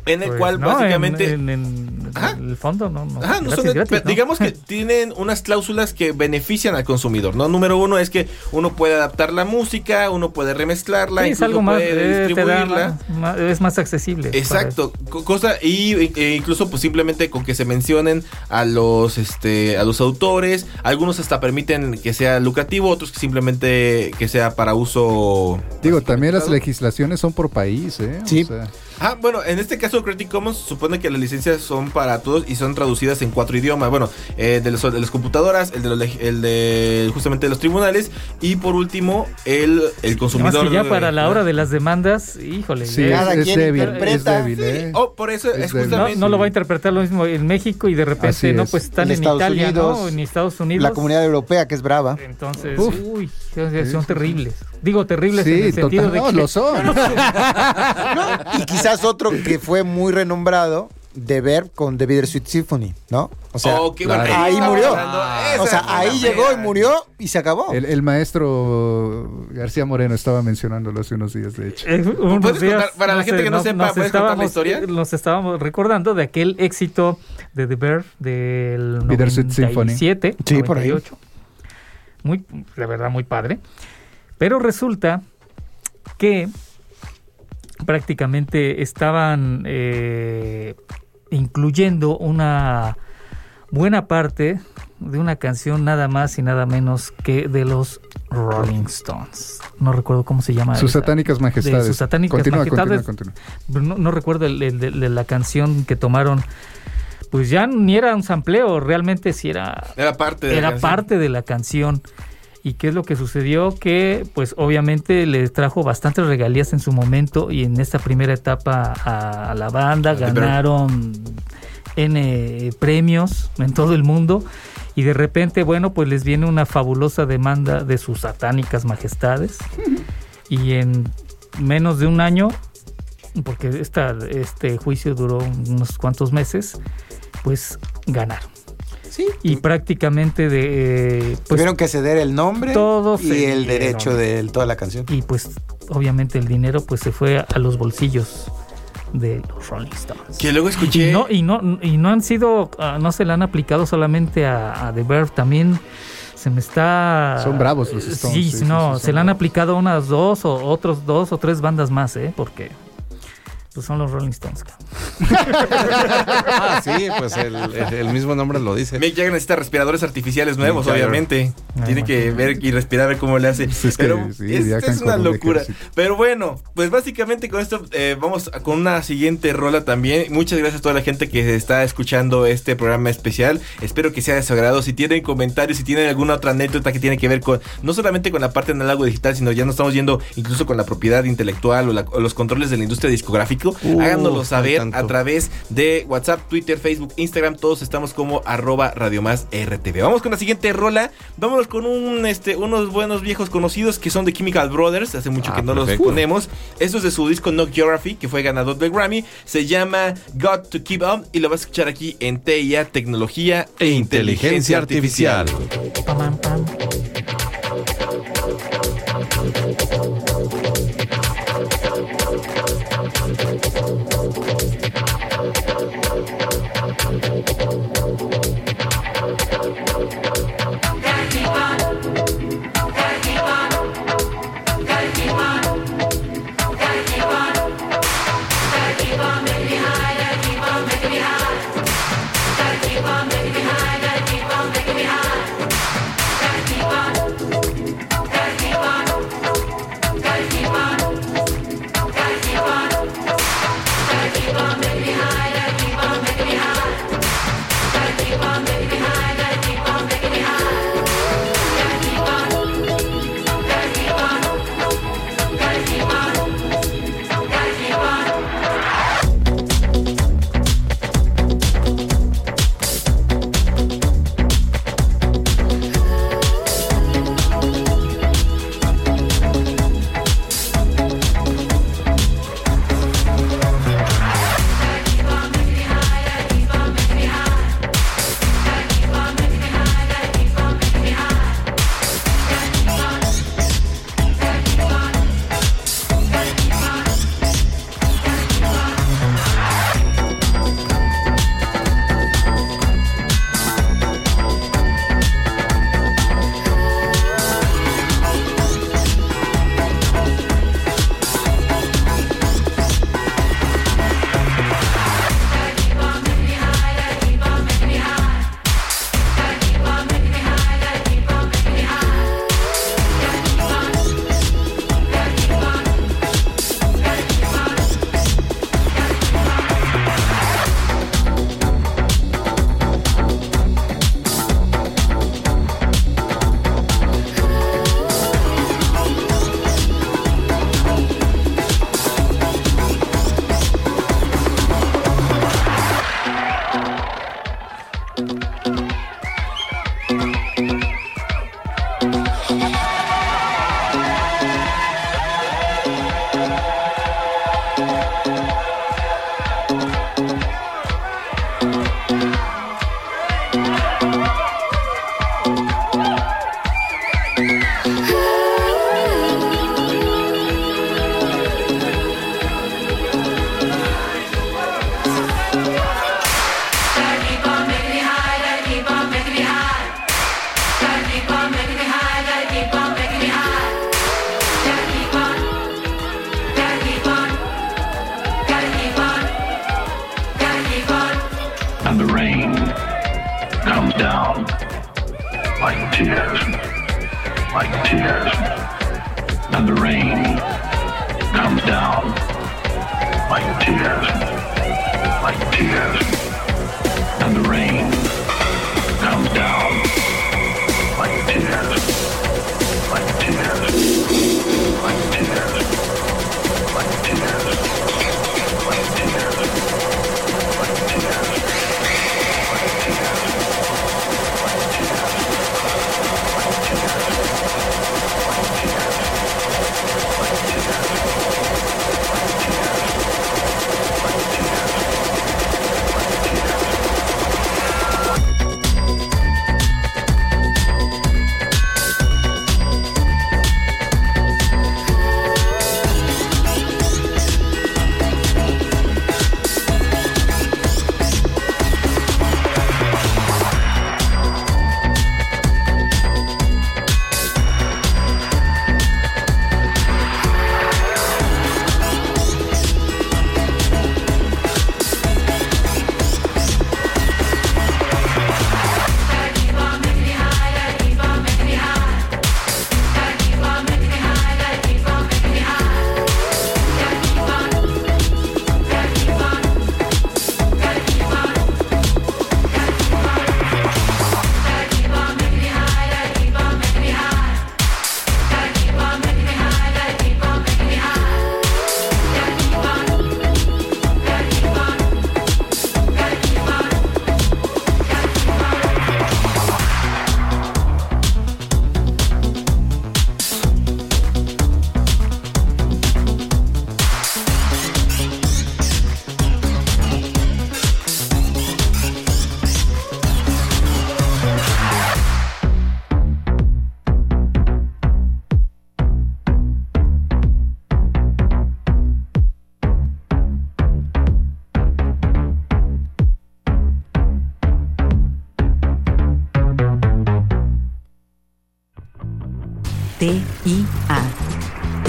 En el Pues, cual no, básicamente... En, en- en Ajá. el fondo, no. no Ajá, no gratis, son de- gratis, digamos que tienen unas cláusulas que benefician al consumidor, ¿no? Número uno es que uno puede adaptar la música, uno puede remezclarla, Sí, es incluso algo más, puede eh, distribuirla. más- es más accesible. Exacto, co- cosa y e incluso pues simplemente con que se mencionen a los este a los autores, algunos hasta permiten que sea lucrativo, otros que simplemente que sea para uso Digo, también las legislaciones son por país, ¿eh? O Sí. sea, Ah, bueno, en este caso Creative Commons supone que las licencias son para todos y son traducidas en cuatro idiomas. Bueno, eh, de, los- de las computadoras, el de, los el de justamente de los tribunales y por último el, el Además consumidor. que ya para la hora de las demandas, híjole. sí, Cada es, es quien débil, es interpreta. débil, ¿eh? Oh, por eso Es no, justamente. no lo va a interpretar lo mismo en México y de repente, no, es. pues están En en, Estados Italia, Unidos, ¿no? En Estados Unidos. La comunidad europea que es brava. Entonces, Uf. uy, son terribles. Digo terribles en el sentido total, de no, que lo son. Y quizás otro que fue muy renombrado de ver con The Bittersweet Symphony, ¿no? O sea, Oh, qué bueno, claro. ahí murió. o sea, ahí llegó y murió y se acabó. El, el maestro García Moreno estaba mencionándolo hace unos días, de hecho. Eh, unos ¿Puedes días, contar- para la gente que no sepa, ¿puedes contar la historia? Nos estábamos recordando de aquel éxito de The Bear del Bittersweet Symphony. 97, Sí, por ahí. 98. Muy, de verdad, muy padre. Pero resulta que prácticamente estaban eh, incluyendo una buena parte de una canción nada más y nada menos que de los Rolling Stones. No recuerdo cómo se llama. Sus esa. satánicas majestades. sus satánicas continúa, majestades. Continúa, continúa. No, no recuerdo el, el de, de la canción que tomaron. Pues ya ni era un sampleo, realmente sí era, Era parte de la era canción. parte de la canción. ¿Y qué es lo que sucedió? Que pues obviamente les trajo bastantes regalías en su momento y en esta primera etapa a, a la banda ganaron N premios en todo el mundo y de repente, bueno, pues les viene una fabulosa demanda de sus satánicas majestades y en menos de un año, porque esta, este juicio duró unos cuantos meses, pues ganaron. Sí. Y prácticamente de... eh, pues, Tuvieron que ceder el nombre Todos y el derecho de toda la canción. y pues obviamente el dinero pues se fue a los bolsillos de los Rolling Stones. Que luego escuché. Y no, y no, y no han sido, ah, no se le han aplicado solamente a, a The Verve, también se me está... Son bravos los Eh, Stones, Sí, sí, no, sí, se le han bravos. aplicado unas dos o otros dos o tres bandas más, ¿eh? Porque pues son los Rolling Stones. cabrón. Ah, sí, pues el, el- el mismo nombre lo dice. Mick Jagger necesita respiradores artificiales nuevos, obviamente. Ah, Tiene que ver y respirar a ver cómo le hace. Pues es que Pero sí, es, una locura. Pero bueno, pues básicamente con esto eh, vamos a- con una siguiente rola también. Muchas gracias a toda la gente que está escuchando este programa especial. Espero que sea de su agrado. Si tienen comentarios, si tienen alguna otra anécdota que tiene que ver con, no solamente con la parte análogo digital, sino ya nos estamos yendo incluso con la propiedad intelectual o, la- o los controles de la industria discográfico, Uh, háganoslo saber. A través de WhatsApp, Twitter, Facebook, Instagram. Todos estamos como arroba Radio Más RTV. Vamos con la siguiente rola. Vámonos con un, este, unos buenos viejos conocidos que son de Chemical Brothers. Hace mucho Ah, que no los ponemos. Esto es de su disco No Geography, que fue ganador del Grammy. Se llama Got to Keep On y lo vas a escuchar aquí en TIA, Tecnología e Inteligencia Artificial.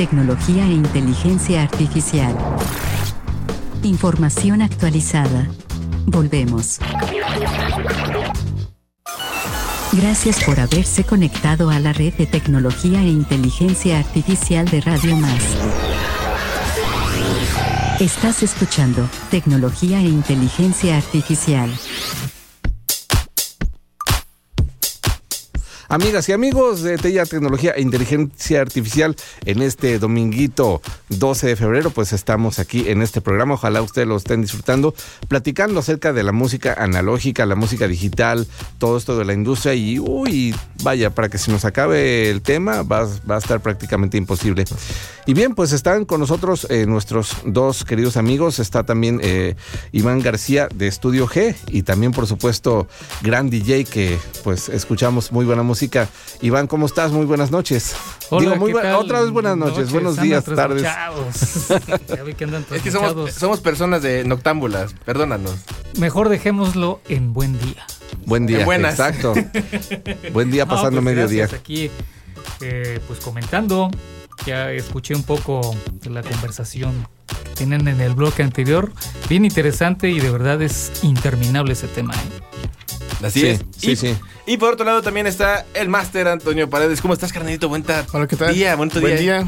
Tecnología e inteligencia artificial. Información actualizada. Volvemos. Gracias por haberse conectado a la red de tecnología e inteligencia artificial de Radio Más. Estás escuchando Tecnología e Inteligencia Artificial. Amigas y amigos de TEIA Tecnología e Inteligencia Artificial, en este dominguito 12 de febrero, pues estamos aquí en este programa. Ojalá ustedes lo estén disfrutando, platicando acerca de la música analógica, la música digital, todo esto de la industria. Y uy, vaya, para que se nos acabe el tema, va, va a estar prácticamente imposible. Y bien, pues están con nosotros eh, nuestros dos queridos amigos. Está también eh, Iván García de Estudio G y también, por supuesto, gran DJ que pues escuchamos muy buena música. Iván, ¿cómo estás? Muy buenas noches. Hola, Digo, muy ¿qué bu- tal? Otra vez buenas noches, buenos días, tardes. trasnochados. Ya vi que andan Es que somos, personas de noctámbulas, perdónanos. Mejor dejémoslo en buen día. Buen día. En buenas. Exacto. Buen día No, pasando pues, mediodía. Aquí, eh, pues comentando, ya escuché un poco de la conversación que tienen en el bloque anterior. Bien interesante y de verdad es interminable ese tema. ¿eh? Así Sí, es. sí, y, sí. y por otro lado también está el máster Antonio Paredes. ¿Cómo estás, carnalito? Buen tar- Hola, ¿qué tal? día, bonito Buen día. día.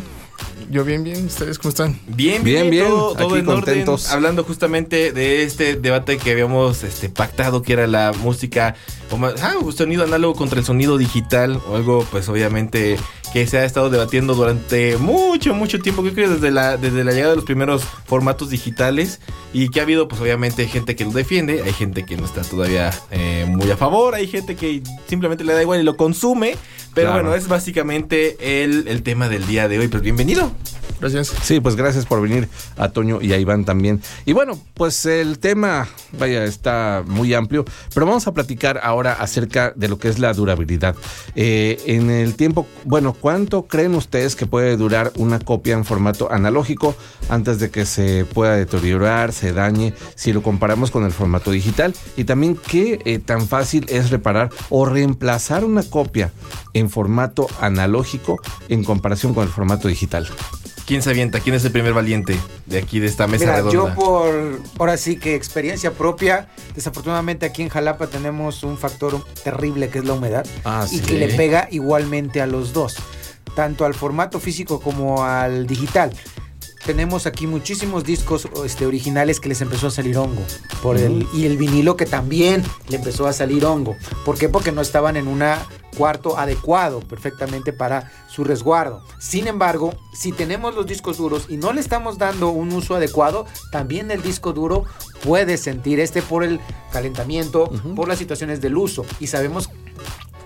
Yo bien, bien. ¿Ustedes cómo están? Bien, Bien, bien, bien. Todo, todo Aquí en contentos. orden. Hablando justamente de este debate que habíamos este, pactado, que era la música, o más, ah, un sonido análogo contra el sonido digital, o algo, pues obviamente, que se ha estado debatiendo durante mucho, mucho tiempo. Creo que desde la, desde la llegada de los primeros formatos digitales, y que ha habido, pues obviamente, gente que lo defiende, hay gente que no está todavía eh, muy a favor, hay gente que simplemente le da igual y lo consume. Pero Claro. bueno, es básicamente el, el tema del día de hoy. Pues bienvenido. Gracias. Sí, pues gracias por venir a Toño y a Iván también. Y bueno, pues el tema, vaya, está muy amplio, pero vamos a platicar ahora acerca de lo que es la durabilidad. Eh, en el tiempo, bueno, ¿cuánto creen ustedes que puede durar una copia en formato analógico antes de que se pueda deteriorar, se dañe, si lo comparamos con el formato digital? Y también qué eh, tan fácil es reparar o reemplazar una copia en formato analógico en comparación con el formato digital. ¿Quién se avienta? ¿Quién es el primer valiente de aquí, de esta mesa Mira, redonda? yo por, ahora sí que experiencia propia, desafortunadamente aquí en Jalapa tenemos un factor terrible que es la humedad Ah, y sí. que le pega igualmente a los dos, tanto al formato físico como al digital. Tenemos aquí muchísimos discos este, originales que les empezó a salir hongo. Por el, y el vinilo que también le empezó a salir hongo. ¿Por qué? Porque no estaban en un cuarto adecuado perfectamente para su resguardo. Sin embargo, si tenemos los discos duros y no le estamos dando un uso adecuado, también el disco duro puede sentir este por el calentamiento, por las situaciones del uso. Y sabemos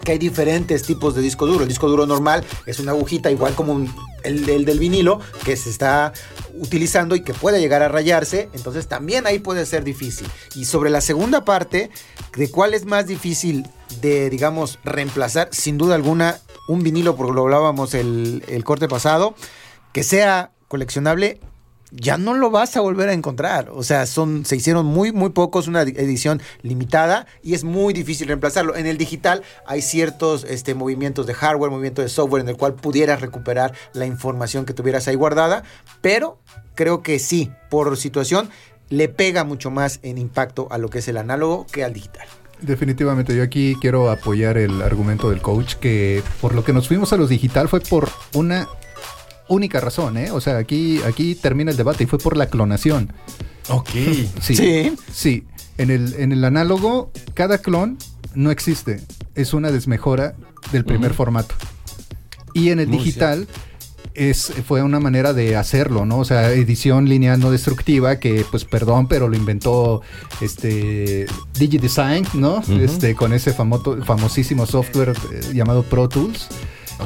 que hay diferentes tipos de disco duro. El disco duro normal es una agujita igual como el, el del vinilo que se está utilizando y que puede llegar a rayarse. Entonces también ahí puede ser difícil. Y sobre la segunda parte, de cuál es más difícil de, digamos, reemplazar, sin duda alguna, un vinilo, porque lo hablábamos el, el corte pasado, que sea coleccionable ya no lo vas a volver a encontrar. O sea, son, se hicieron muy, muy pocos, una edi- edición limitada y es muy difícil reemplazarlo. En el digital hay ciertos este, movimientos de hardware, movimientos de software en el cual pudieras recuperar la información que tuvieras ahí guardada, pero creo que sí, por situación, le pega mucho más en impacto a lo que es el análogo que al digital. Definitivamente, yo aquí quiero apoyar el argumento del coach que por lo que nos fuimos a los digital fue por una única razón, ¿eh? O sea, aquí, aquí termina el debate y fue por la clonación. Ok. Sí. Sí. Sí. En el, en el análogo, cada clon no existe. Es una desmejora del primer formato. Y en el Muy digital es, fue una manera de hacerlo, ¿no? O sea, edición lineal no destructiva, que pues perdón, pero lo inventó este DigiDesign, ¿no? Este, con ese famoso, famosísimo software eh, llamado Pro Tools.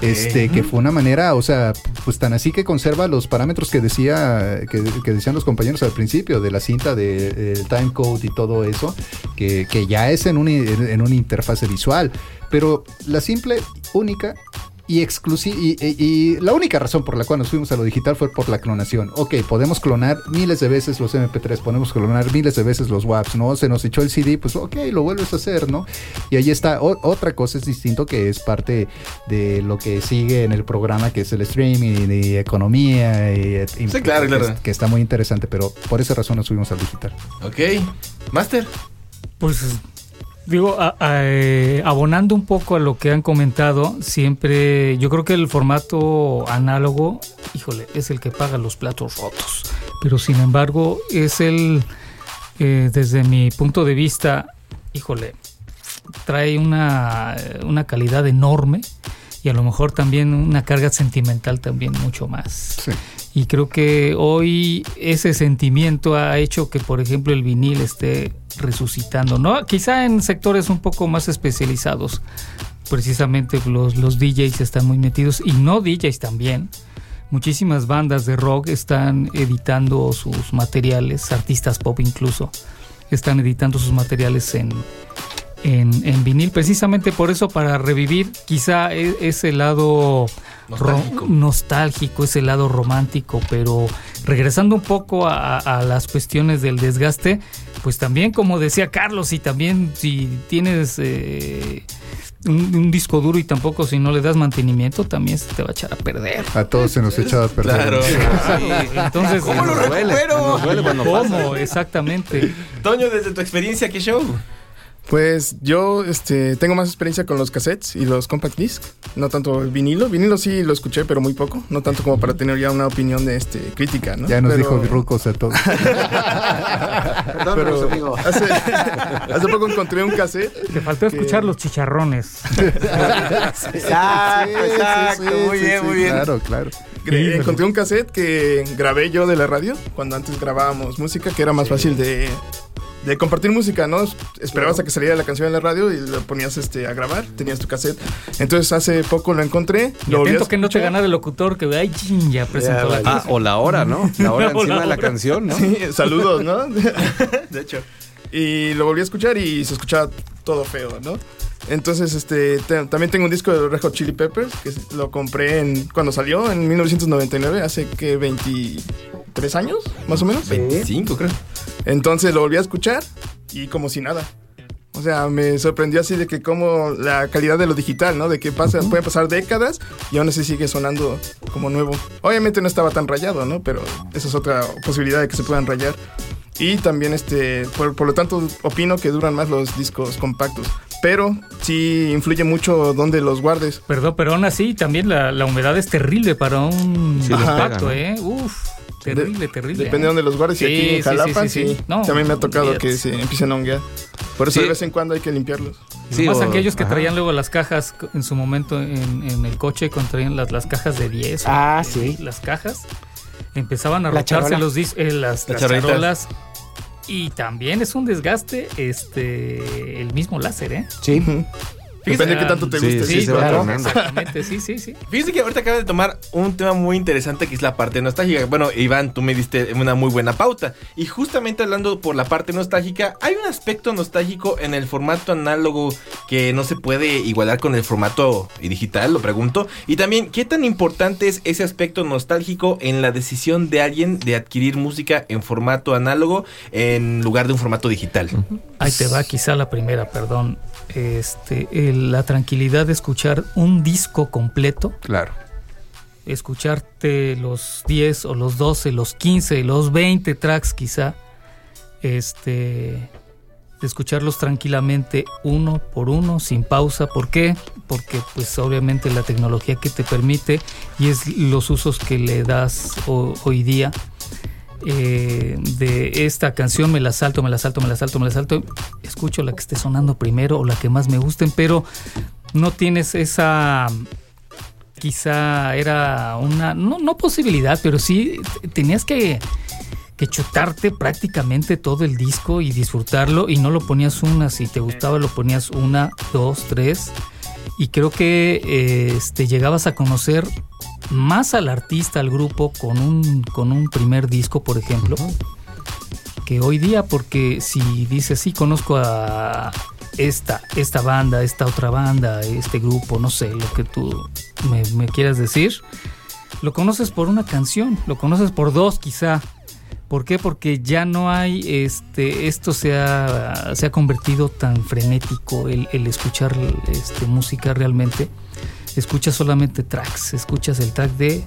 Este, que fue una manera, o sea, pues tan así que conserva los parámetros que decía, que, que decían los compañeros al principio, de la cinta de el timecode y todo eso, que, que ya es en una, en una interfase visual. Pero la simple, única y, exclusi- y, y- y la única razón por la cual nos fuimos a lo digital fue por la clonación. Ok, podemos clonar miles de veces los MP3, podemos clonar miles de veces los WAPs, ¿no? Se nos echó el CD, pues ok, lo vuelves a hacer, ¿no? Y ahí está. O- otra cosa es distinto que es parte de lo que sigue en el programa, que es el streaming y economía. Y, y- Sí, claro, que, claro. que está muy interesante, pero por esa razón nos fuimos al digital. Ok. Master. Pues digo, a- eh, abonando un poco a lo que han comentado, siempre yo creo que el formato análogo, híjole, es el que paga los platos rotos. Pero sin embargo, es el, eh, desde mi punto de vista, híjole, trae una, una calidad enorme y a lo mejor también una carga sentimental también mucho más. Sí. Y creo que hoy ese sentimiento ha hecho que, por ejemplo, el vinil esté resucitando, ¿no? Quizá en sectores un poco más especializados. Precisamente los, los DJs están muy metidos y no DJs también. Muchísimas bandas de rock están editando sus materiales, artistas pop incluso, están editando sus materiales en, en, en vinil, precisamente por eso, para revivir quizá e- ese lado Nostálgico. ese lado romántico, pero regresando un poco a, a las cuestiones del desgaste, pues también como decía Carlos, y también si tienes eh, un, un disco duro y tampoco si no le das mantenimiento, también se te va a echar a perder. A todos se nos echaba a perder. Claro. Entonces, ¿Cómo lo duele, recupero? nos duele cuando pasa. ¿Cómo? Exactamente. Toño, desde tu experiencia, ¿qué show? Pues yo este, tengo más experiencia con los cassettes y los compact disc, no tanto el vinilo. Vinilo sí lo escuché, pero muy poco, no tanto como para tener ya una opinión de este crítica, ¿no? Ya nos Pero- dijo rucos a todos. Perdón, Pero amigo. hace, hace poco encontré un cassette. Te faltó que- escuchar los chicharrones. Exacto, exacto. muy bien, muy bien. Claro, claro. Encontré un cassette que grabé yo de la radio cuando antes grabábamos música, que era más fácil de, de compartir música, ¿no? Esperabas a que saliera la canción en la radio y lo ponías este, a grabar, tenías tu cassette. Entonces hace poco lo encontré. Y lo volví a atento que no te escuchar. ganara el locutor que ay, chin, ya presentó la Ah, o la hora, ¿no? La hora O la encima de la canción, ¿no? Sí, saludos, ¿no? de hecho. Y lo volví a escuchar y se escuchaba todo feo, ¿no? Entonces, este, te- también tengo un disco de Red Hot Chili Peppers que lo compré en, cuando salió, en 1999, hace que 23 años, más o menos. 25, creo. Entonces lo volví a escuchar y como si nada. O sea, me sorprendió así de que como la calidad de lo digital, ¿no? De que pasa, pueden pasar décadas y aún así sigue sonando como nuevo. Obviamente no estaba tan rayado, ¿no? Pero esa es otra posibilidad de que se puedan rayar. Y también, este, por, por lo tanto, opino que duran más los discos compactos. Pero sí influye mucho dónde los guardes. Perdón, pero aún así también la, la humedad es terrible para un Sí, ¿eh? Uf, terrible, terrible. Depende de dónde los guardes. y Sí, aquí en sí, sí, Jalapa, sí, sí. sí. No, también me ha tocado que se empiecen a honguear. Por eso Sí. de vez en cuando hay que limpiarlos. Sí, Más aquellos que ajá. traían luego las cajas en su momento en, en el coche, cuando traían las, las cajas de 10. o Ah, sí. Las cajas. Empezaban a La rocharse charola. los dis- eh, las, Las las charolas. Y también es un desgaste este el mismo láser, ¿eh? Sí. Depende de qué tanto te Sí, guste. sí, se va claro, tornando. Exactamente, sí, sí, sí. Fíjense que ahorita acaba de tomar un tema muy interesante que es la parte nostálgica. Bueno, Iván, tú me diste una muy buena pauta. Y justamente hablando por la parte nostálgica, hay un aspecto nostálgico en el formato análogo que no se puede igualar con el formato digital, lo pregunto. Y también, ¿qué tan importante es ese aspecto nostálgico en la decisión de alguien de adquirir música en formato análogo en lugar de un formato digital? Ahí te va quizá la primera, perdón. Este, el- la tranquilidad de escuchar un disco completo, Claro. escucharte los 10 o los 12, los 15, los 20 tracks quizá, este, de escucharlos tranquilamente uno por uno, sin pausa. ¿Por qué? Porque pues obviamente la tecnología que te permite y es los usos que le das ho- hoy día. Eh, de esta canción me la salto, me la salto, me la salto, me la salto. Escucho la que esté sonando primero o la que más me gusten, pero no tienes esa quizá era una, no, no posibilidad, pero sí tenías que, que chutarte prácticamente todo el disco y disfrutarlo y no lo ponías una, si te gustaba lo ponías una, dos, tres y creo que eh, este, llegabas a conocer más al artista, al grupo con un, con un primer disco, por ejemplo, que hoy día, porque si dices, sí, conozco a esta, esta banda, esta otra banda, este grupo, no sé, lo que tú me, me quieras decir, lo conoces por una canción, lo conoces por dos quizá. ¿Por qué? Porque ya no hay, este, esto se ha, se ha convertido tan frenético el, el escuchar este, música realmente. Escuchas solamente tracks, escuchas el track de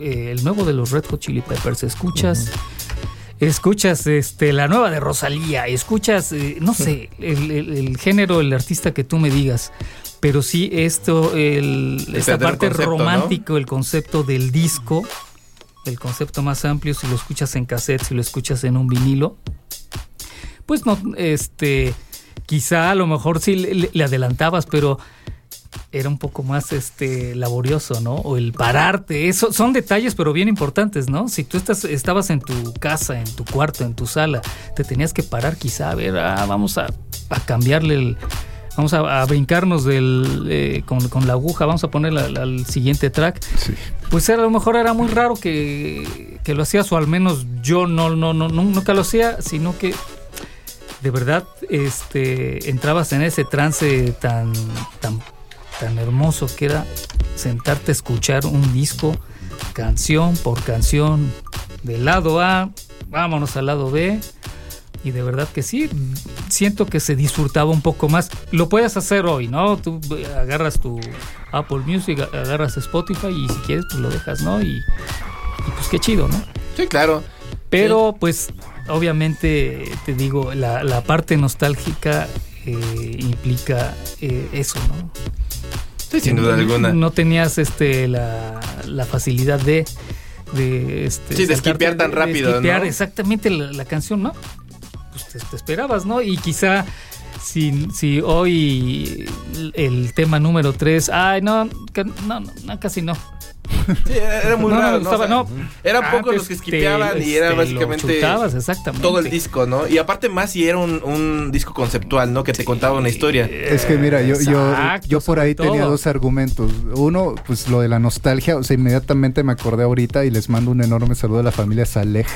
eh, el nuevo de los Red Hot Chili Peppers, escuchas, escuchas este, la nueva de Rosalía, escuchas, eh, no sé, el, el- el género, el artista que tú me digas. Pero sí, esto, el, esta parte concepto, ¿no? romántico, el concepto del disco, el concepto más amplio, si lo escuchas en cassette, si lo escuchas en un vinilo, pues no, este, quizá a lo mejor sí le adelantabas, pero era un poco más este laborioso, ¿no? O el pararte, eso son detalles pero bien importantes, ¿no? Si tú estás estabas en tu casa, en tu cuarto, en tu sala, te tenías que parar quizá a ver, ah, vamos a, a cambiarle el vamos a, a brincarnos del eh, con, con la aguja, vamos a poner al, al siguiente track. Pues era, a lo mejor era muy raro que, que lo hacías, o al menos yo no, no, no, no- nunca lo hacía, sino que de verdad este, entrabas en ese trance tan, tan, tan hermoso que era sentarte a escuchar un disco, canción por canción, del lado A, vámonos al lado B. Y de verdad que sí, siento que se disfrutaba un poco más. Lo puedes hacer hoy, ¿no? Tú agarras tu Apple Music, agarras Spotify y si quieres, pues lo dejas, ¿no? Y, y pues qué chido, ¿no? Sí, claro. Pero pues obviamente te digo, la, la parte nostálgica eh, implica eh, eso, ¿no? Sí, sin duda alguna. No tenías este la, la facilidad de, de este, Sí, de tan rápido, ¿no? exactamente la, la canción, ¿no? Pues te, te esperabas, ¿no? Y quizá si, si hoy el tema número 3, ay, no, no, no, casi no. Sí, era muy No, no raro. ¿no? gustaba, O sea, no. Eran pocos Antes los que skipeaban te- y era te lo básicamente chutabas, exactamente. todo el disco, ¿no? Y aparte más si era un, un disco conceptual, ¿no? Que te contaba una historia. Es que mira, yo, yo, Exacto, yo por ahí tenía todo. dos argumentos. Uno, pues lo de la nostalgia, o sea, inmediatamente me acordé ahorita y les mando un enorme saludo a la familia Saleh,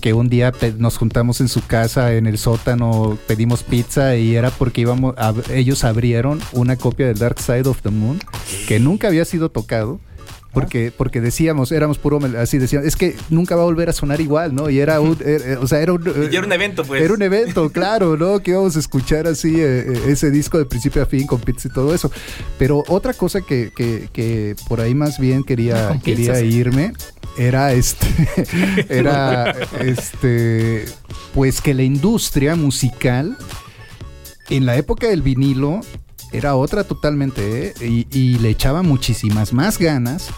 que un día nos juntamos en su casa, en el sótano, pedimos pizza y era porque íbamos, a- ellos abrieron una copia del Dark Side of the Moon que nunca había sido tocado. Porque, porque decíamos, éramos puro, así decíamos, es que nunca va a volver a sonar igual, ¿no? Y era un, era- o sea, era un, Y era un evento, pues. era un evento, claro, ¿no? Que íbamos a escuchar así eh, eh, ese disco de principio a fin con pizza y todo eso. Pero otra cosa que, que- que por ahí más bien quería, Con quería irme era este, era este, pues que la industria musical en la época del vinilo era otra totalmente, ¿eh? y, y le echaba muchísimas más ganas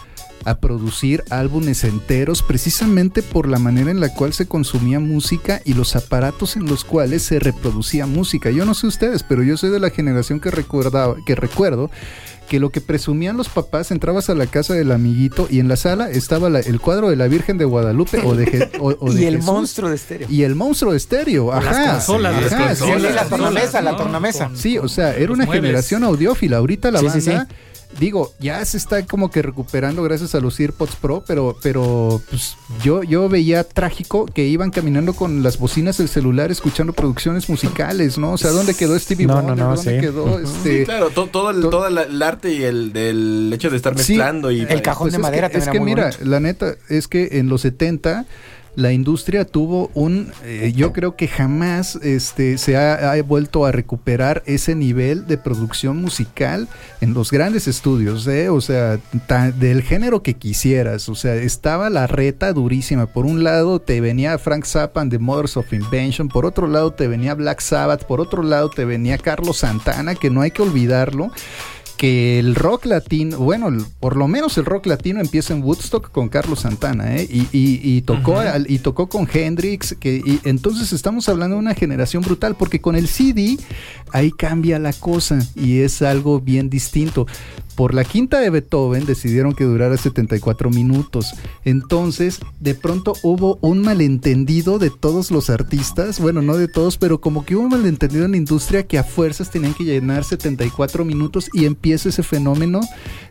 a producir álbumes enteros precisamente por la manera en la cual se consumía música y los aparatos en los cuales se reproducía música. Yo no sé ustedes, pero yo soy de la generación que recordaba, que recuerdo que lo que presumían los papás, entrabas a la casa del amiguito y en la sala estaba la- el cuadro de la Virgen de Guadalupe o de, Je- o- o de y el Jesús. monstruo de estéreo. Y el monstruo de estéreo, Las ajá. las ajá, consolas, Sí, la tornamesa, la tornamesa. Con- Sí, o sea, era una muebles. generación audiófila. Ahorita la Sí, sí, banda, digo, ya se está como que recuperando gracias a los AirPods Pro, pero, pero pues, yo, yo veía trágico que iban caminando con las bocinas del celular escuchando producciones musicales, ¿no? O sea, ¿dónde quedó Stevie No, Wonder? no, no, ¿Dónde sí. quedó este? Sí, claro, to- todo, el, to- todo el, el arte y el del hecho de estar Sí, mezclando y el cajón de Pues es madera que, es también que era muy mira, bonito. la neta es que en los 70 la industria tuvo un, eh, yo creo que jamás este, se ha, vuelto a recuperar ese nivel de producción musical en los grandes estudios, ¿eh? o sea, del género que quisieras, o sea, estaba la reta durísima. Por un lado te venía Frank Zappa and the Mothers of Invention, por otro lado te venía Black Sabbath, por otro lado te venía Carlos Santana, que no hay que olvidarlo que el rock latino, bueno, por lo menos el rock latino empieza en Woodstock con Carlos Santana, ¿eh? Y, y- y tocó, y tocó con Hendrix, que, y entonces estamos hablando de una generación brutal, porque con el CD ahí cambia la cosa y es algo bien distinto. Por la quinta de Beethoven decidieron que durara 74 minutos. Entonces, de pronto hubo un malentendido de todos los artistas. Bueno, no de todos, pero como que hubo un malentendido en la industria que a fuerzas tenían que llenar 74 minutos y empieza ese fenómeno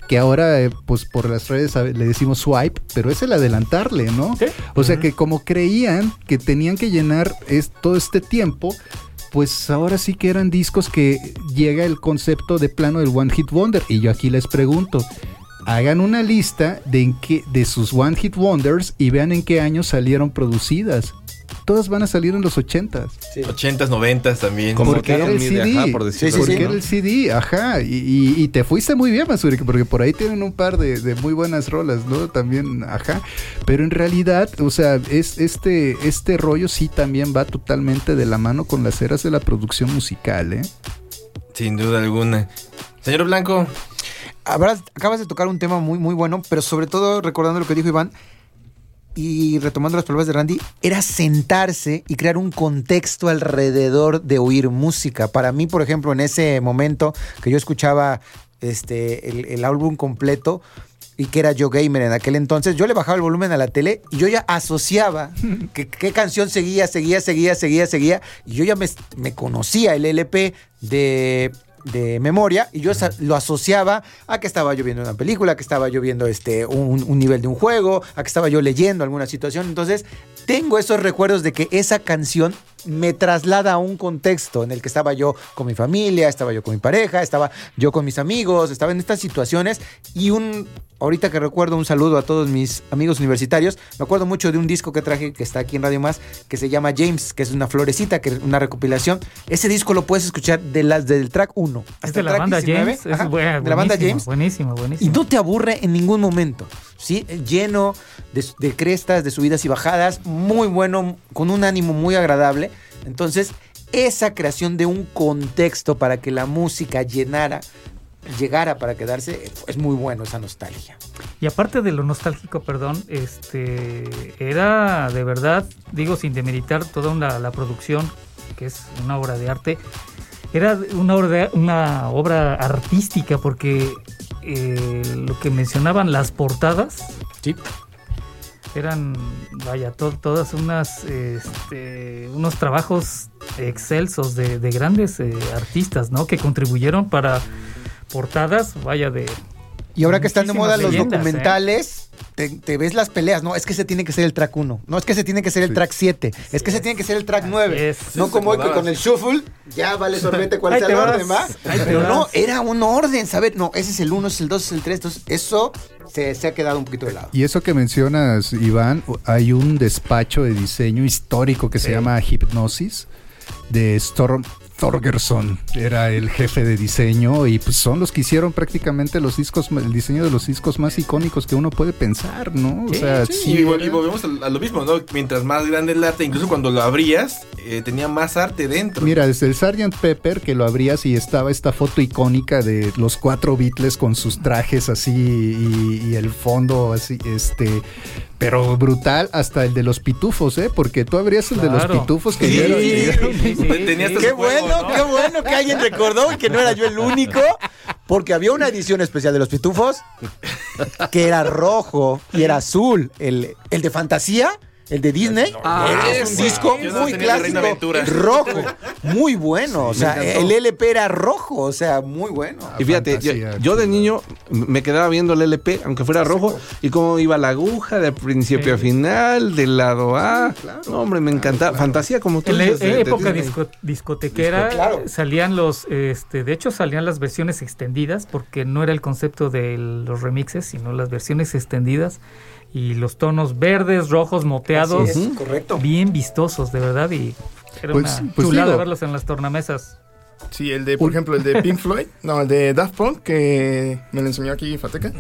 que ahora, eh, pues por las redes le decimos swipe, pero es el adelantarle, ¿no? Sí. O sea que como creían que tenían que llenar es- todo este tiempo, pues ahora sí que eran discos que llega el concepto de plano del One Hit Wonder. Y yo aquí les pregunto, hagan una lista de, en qué, de sus One Hit Wonders y vean en qué años salieron producidas. Todas van a salir en los 80s. 80s, 90s también. Como porque era el CD. ajá, por decirlo porque así, era ¿no? el CD, ajá. Y, y- y te fuiste muy bien, Masuri, porque por ahí tienen un par de, de muy buenas rolas, ¿no? También, ajá. Pero en realidad, o sea, es, este, este rollo sí también va totalmente de la mano con las eras de la producción musical, ¿eh? Sin duda alguna. Señor Blanco, Habrás- acabas de tocar un tema muy, muy bueno, pero sobre todo recordando lo que dijo Iván y retomando las palabras de Randy, era sentarse y crear un contexto alrededor de oír música. Para mí, por ejemplo, en ese momento que yo escuchaba este, el, el álbum completo y que era Yo Gamer en aquel entonces, yo le bajaba el volumen a la tele y yo ya asociaba qué canción seguía, seguía, seguía, seguía, seguía. Y yo ya me, me conocía el LP de, de memoria y yo lo asociaba a que estaba yo viendo una película, que estaba yo viendo este, un nivel de un juego, a que estaba yo leyendo alguna situación. Entonces, tengo esos recuerdos de que esa canción me traslada a un contexto en el que estaba yo con mi familia, estaba yo con mi pareja, estaba yo con mis amigos, estaba en estas situaciones y un ahorita que recuerdo un saludo a todos mis amigos universitarios, me acuerdo mucho de un disco que traje que está aquí en Radio Más que se llama James, que es una florecita, que es una recopilación. Ese disco lo puedes escuchar de las del track 1 Es de la banda James. Es ajá, buena, de la banda James. Buenísimo, Y buenísimo. no te aburre en ningún momento, ¿sí? Lleno de, de crestas, de subidas y bajadas, muy bueno, con un ánimo muy agradable. Entonces, esa creación de un contexto para que la música llenara, llegara para quedarse, es muy bueno esa nostalgia. Y aparte de lo nostálgico, perdón, este era de verdad, digo sin demeritar toda una- la producción, que es una obra de arte, era una obra, de- una obra artística porque eh, lo que mencionaban las portadas Sí. Eran, vaya, to- todas unas, este, unos trabajos excelsos de, de grandes eh, artistas, ¿no? Que contribuyeron para portadas, vaya, de Y ahora que están de moda los leyendas, documentales, te, te ves las peleas. No, es que ese tiene que ser el track 1. No, es que ese tiene que ser el track 7. Es que ese tiene que ser el track 9. es. No Sí, como hoy se que con el shuffle ya vale sorbete cuál sea el vas, orden, ¿va? Pero no, era un orden, ¿sabes? No, ese es el 1, ese es el 2, ese es el 3. Entonces, eso se, se ha quedado un poquito de lado. Y eso que mencionas, Iván, hay un despacho de diseño histórico que se llama Hipnosis de Storm Thorgerson. Era el jefe de diseño y pues son los que hicieron prácticamente los discos, el diseño de los discos más icónicos que uno puede pensar, ¿no? O Sí, sea, sí, sí, y, vol- era- y volvemos a, a lo mismo, ¿no? Mientras más grande el arte, incluso cuando lo abrías, eh, tenía más arte dentro. Mira, desde el Sgt. Pepper que lo abrías y estaba esta foto icónica de los cuatro Beatles con sus trajes así y, y el fondo así, este, pero brutal hasta el de los pitufos, ¿eh? Porque tú abrías el de los pitufos que Sí, era- sí, ya era- sí, sí, Tenía sí. hasta Qué juego, qué bueno que alguien recordó y que no era yo el único. Porque había una edición especial de los pitufos que era rojo y era azul. El, el de fantasía, el de Disney, Ah, era un disco muy clásico. Rojo, muy bueno. o sea, el LP era rojo, o sea, muy bueno. Y fíjate, yo, fantasía, yo de niño me quedaba viendo el LP, aunque fuera rojo, y cómo iba la aguja de principio a final, del lado A. No, hombre, me encantaba. Fantasía como tú En la época disco- discotequera Disco- claro. salían los, este, de hecho salían las versiones extendidas porque no era el concepto de los remixes, sino las versiones extendidas y los tonos verdes, rojos, moteados, Así es, correcto. bien vistosos de verdad y era Pues- una pues chulada digo- verlos en las tornamesas. Sí, el de, por ejemplo, el de Pink Floyd, no, el de Daft Punk, que me lo enseñó aquí Fateca,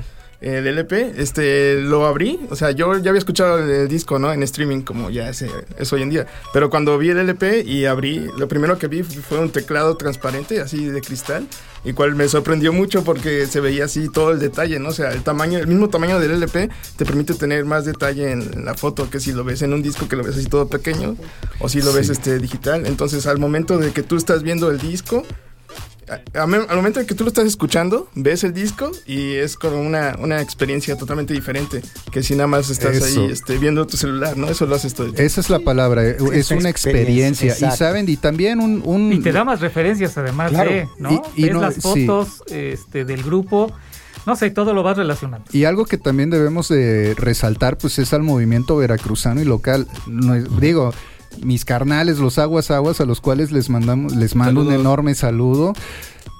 el LP, este, lo abrí, o sea, yo ya había escuchado el, el disco, ¿no? En streaming, como ya es, eh, es hoy en día, pero cuando vi el LP y abrí, lo primero que vi fue un teclado transparente, así de cristal, y cual me sorprendió mucho porque se veía así todo el detalle, ¿no? O sea, el tamaño, el mismo tamaño del LP te permite tener más detalle en la foto que si lo ves en un disco que lo ves así todo pequeño, o si lo ves este digital, entonces al momento de que tú estás viendo el disco, a- a- al momento en que tú lo estás escuchando, ves el disco y es como una, una experiencia totalmente diferente que si nada más estás Eso. ahí este, viendo tu celular, ¿no? Eso lo haces todo el tiempo. Esa es la palabra, eh, es una experiencia, experiencia. Y saben, y también un... un- Y te da más referencias además Claro. de, ¿no? Y- y Ves no- las sí. fotos este, del grupo, no sé, todo lo vas relacionando. Y algo que también debemos de resaltar, pues es al movimiento veracruzano y local. No es- digo, mis carnales, los aguas aguas, a los cuales les mandamos, les mando un enorme saludo.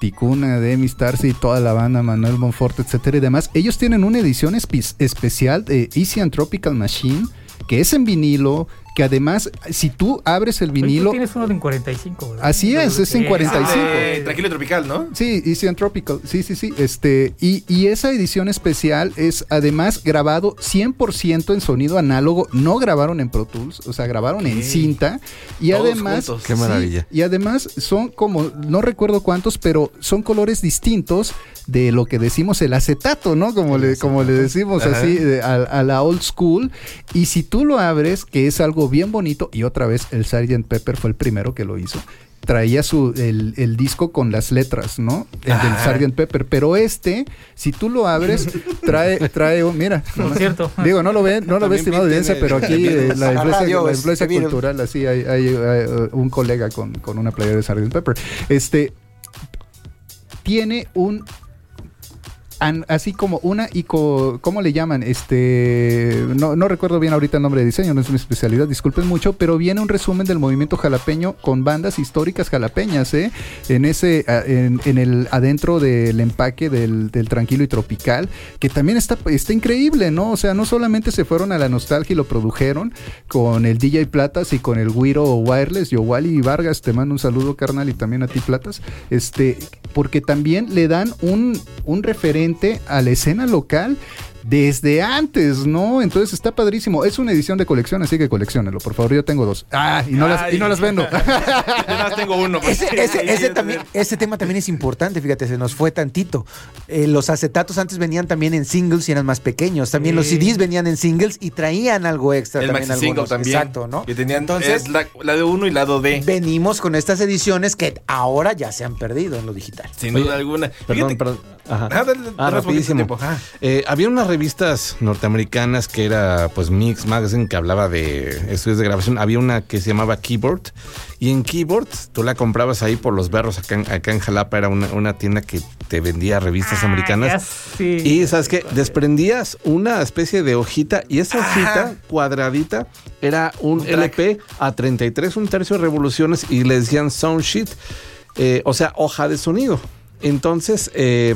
Ticuna, Demi Starcy, toda la banda, Manuel Monforte, etcétera y demás. Ellos tienen una edición espe- especial de Easy and Tropical Machine, que es en vinilo, que además, si tú abres el Oye, tú vinilo... tienes uno en 45, ¿verdad? Así es, es en Sí, 45. Eh, tranquilo y tropical, ¿no? Sí, Easy and Tropical, sí, sí, sí. Este, y, y esa edición especial es además grabado 100% en sonido análogo, no grabaron en Pro Tools, o sea, grabaron en cinta. Y Todos además. juntos. Qué sí, maravilla. y además son como, no recuerdo cuántos, pero son colores distintos de lo que decimos el acetato, ¿no? Como, le, como le decimos Ajá. así de- a, a la old school. Y si tú lo abres, que es algo bien bonito, y otra vez el Sgt. Pepper fue el primero que lo hizo. Traía su, el, el disco con las letras, ¿no? El del Sgt. Pepper. Pero este, si tú lo abres, trae, trae un, mira. Por nomás- cierto. Digo, no lo ven, no lo ve, estimado audiencia, pero aquí eh, la influencia, la cultural, así hay, hay, eh, un colega con, con una playera de Sgt. Pepper. Este tiene un así como una ico, ¿cómo le llaman? Este, no, no recuerdo bien ahorita el nombre de diseño, no es mi especialidad, disculpen mucho, pero viene un resumen del movimiento jalapeño con bandas históricas jalapeñas, ¿eh? En ese, en, en el adentro del empaque del, del tranquilo y tropical, que también está, está increíble, ¿no? O sea, no solamente se fueron a la nostalgia y lo produjeron con el DJ Platas y con el Wiro Wireless, yo Wally Vargas, te mando un saludo, carnal, y también a ti, Platas, este, porque también le dan un, un referente a la escena local desde antes, ¿no? Entonces está padrísimo. Es una edición de colección, así que coleccionenlo, por favor. Yo tengo dos. Ah, y no, las, y no las vendo. Yo nada más tengo uno. pues. Ese, también, ese tema también es importante, fíjate, se nos fue tantito. Eh, los acetatos antes venían también en singles y eran más pequeños. También los. CDs venían en singles y traían algo extra El también. maxi single algunos. también. Exacto, ¿no? Que tenían Entonces, es la, lado 1 y lado D. venimos con estas ediciones que ahora ya se han perdido en lo digital. Sin Oye, duda alguna. Perdón, Fíjate- perdón. Ajá. Ah, dale, Ah, rapidísimo. tiempo. Ah. Eh, había unas revistas norteamericanas que era pues Mix Magazine que hablaba de estudios de grabación. Había una que se llamaba Keyboard y en Keyboard tú la comprabas ahí por los berros acá en, acá en Jalapa. Era una, una tienda que te vendía revistas Ah, americanas. ya sí. Y sabes que desprendías una especie de hojita y esa hojita cuadradita era un. LP a 33, un tercio de revoluciones y le decían sound sheet, eh, o sea, hoja de sonido. Entonces, eh,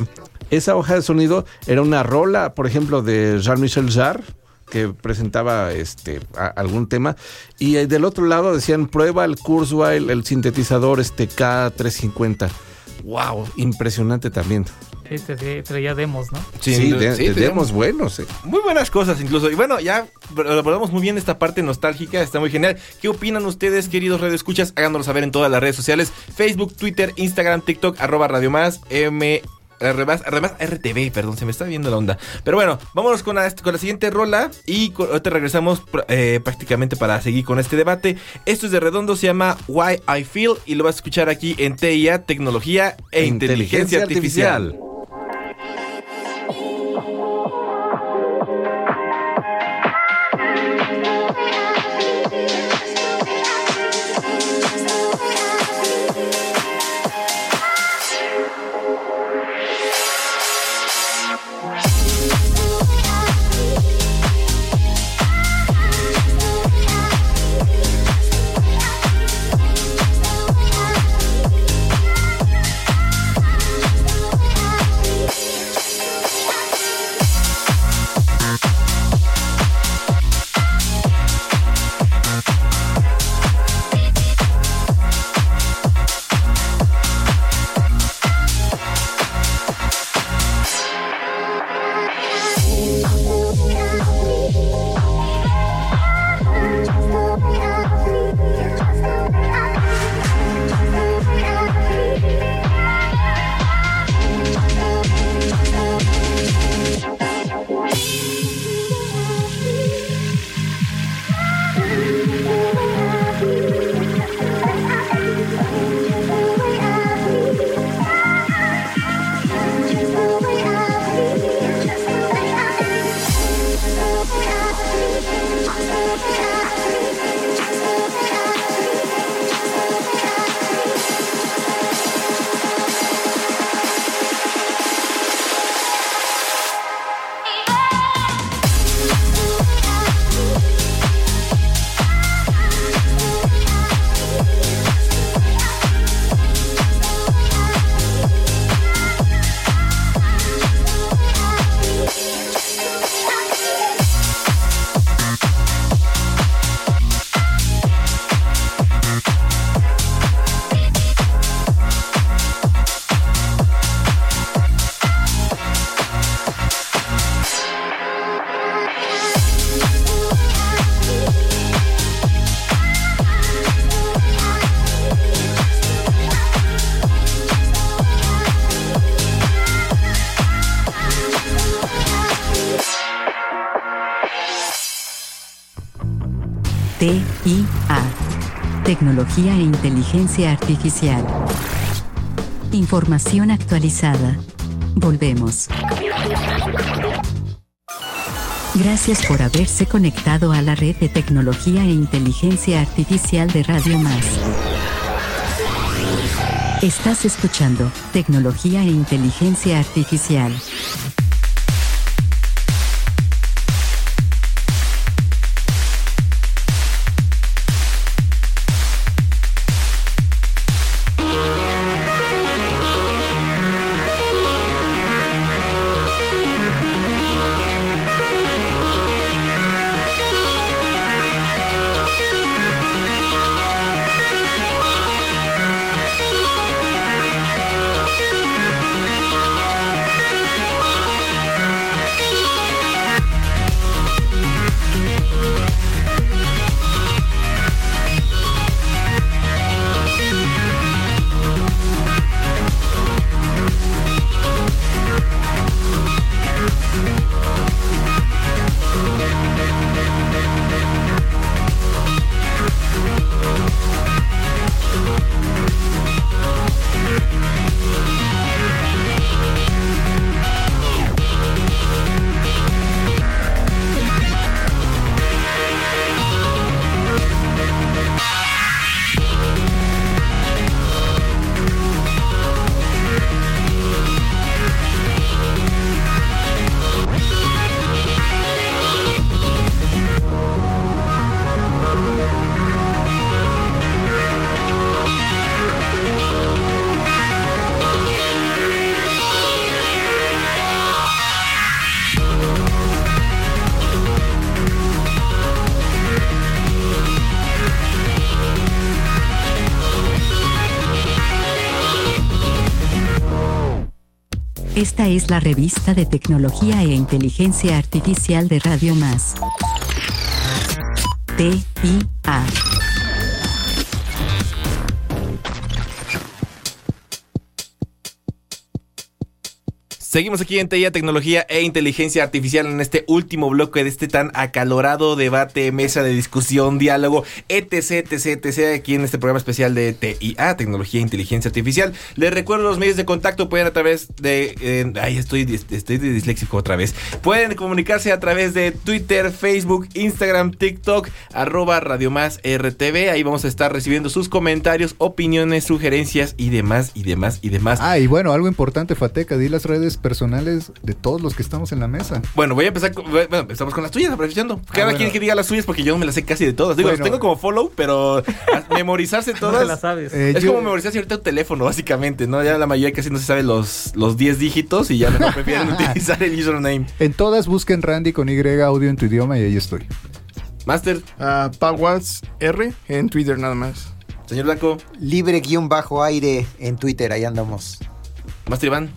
esa hoja de sonido era una rola, por ejemplo, de Jean-Michel Jarre que presentaba este algún tema y eh, del otro lado decían prueba el Kurzweil, el sintetizador este K350. Wow, impresionante también. Sí, te- te- traía demos, ¿no? Sí, de, sí, de demos buenos. eh. Muy buenas cosas incluso. Y bueno, ya abordamos muy bien esta parte nostálgica, está muy genial. ¿Qué opinan ustedes, queridos radioescuchas? Háganoslo saber en todas las redes sociales. Facebook, Twitter, Instagram, TikTok, arroba Radio Más, M... R más, R más, RTV, perdón, se me está viendo la onda. Pero bueno, vámonos con la, con la siguiente rola y ahorita regresamos eh, prácticamente para seguir con este debate. Esto es de Redondo, se llama Why I Feel y lo vas a escuchar aquí en TIA, Tecnología e Inteligencia, Artificial. Tecnología e inteligencia artificial. Información actualizada. Volvemos. Gracias por haberse conectado a la red de tecnología e inteligencia artificial de Radio Más. Estás escuchando Tecnología e Inteligencia Artificial. Revista de tecnología e inteligencia artificial de Radio Más. TIA. Seguimos aquí en TIA Tecnología e Inteligencia Artificial en este último bloque de este tan acalorado debate, mesa de discusión, diálogo, etc, etc, etc, aquí en este programa especial de TIA, Tecnología e Inteligencia Artificial. Les recuerdo los medios de contacto, pueden a través de... ay, estoy, estoy de disléxico otra vez. Pueden comunicarse a través de Twitter, Facebook, Instagram, TikTok, arroba Radio. Ahí vamos a estar recibiendo sus comentarios, opiniones, sugerencias y demás, y demás, y demás. Ah, y bueno, algo importante, Fateca, di las redes personales de todos los que estamos en la mesa. Bueno, voy a empezar con, bueno, empezamos con las tuyas, aprovechando. Cada bueno. quien que diga las suyas porque yo no me las sé casi de todas. Digo, Bueno. las tengo como follow, pero memorizarse No todas. te la sabes. Eh, es yo- como memorizarse ahorita un teléfono, básicamente, ¿no? Ya la mayoría casi no se sabe los, los 10 dígitos y ya mejor prefieren utilizar el username. En todas busquen Randy con Y audio en tu idioma y ahí estoy. Master, Ah, Pawas R en Twitter nada más. señor Blanco, Libre guion bajo aire en Twitter, ahí andamos. Master Iván,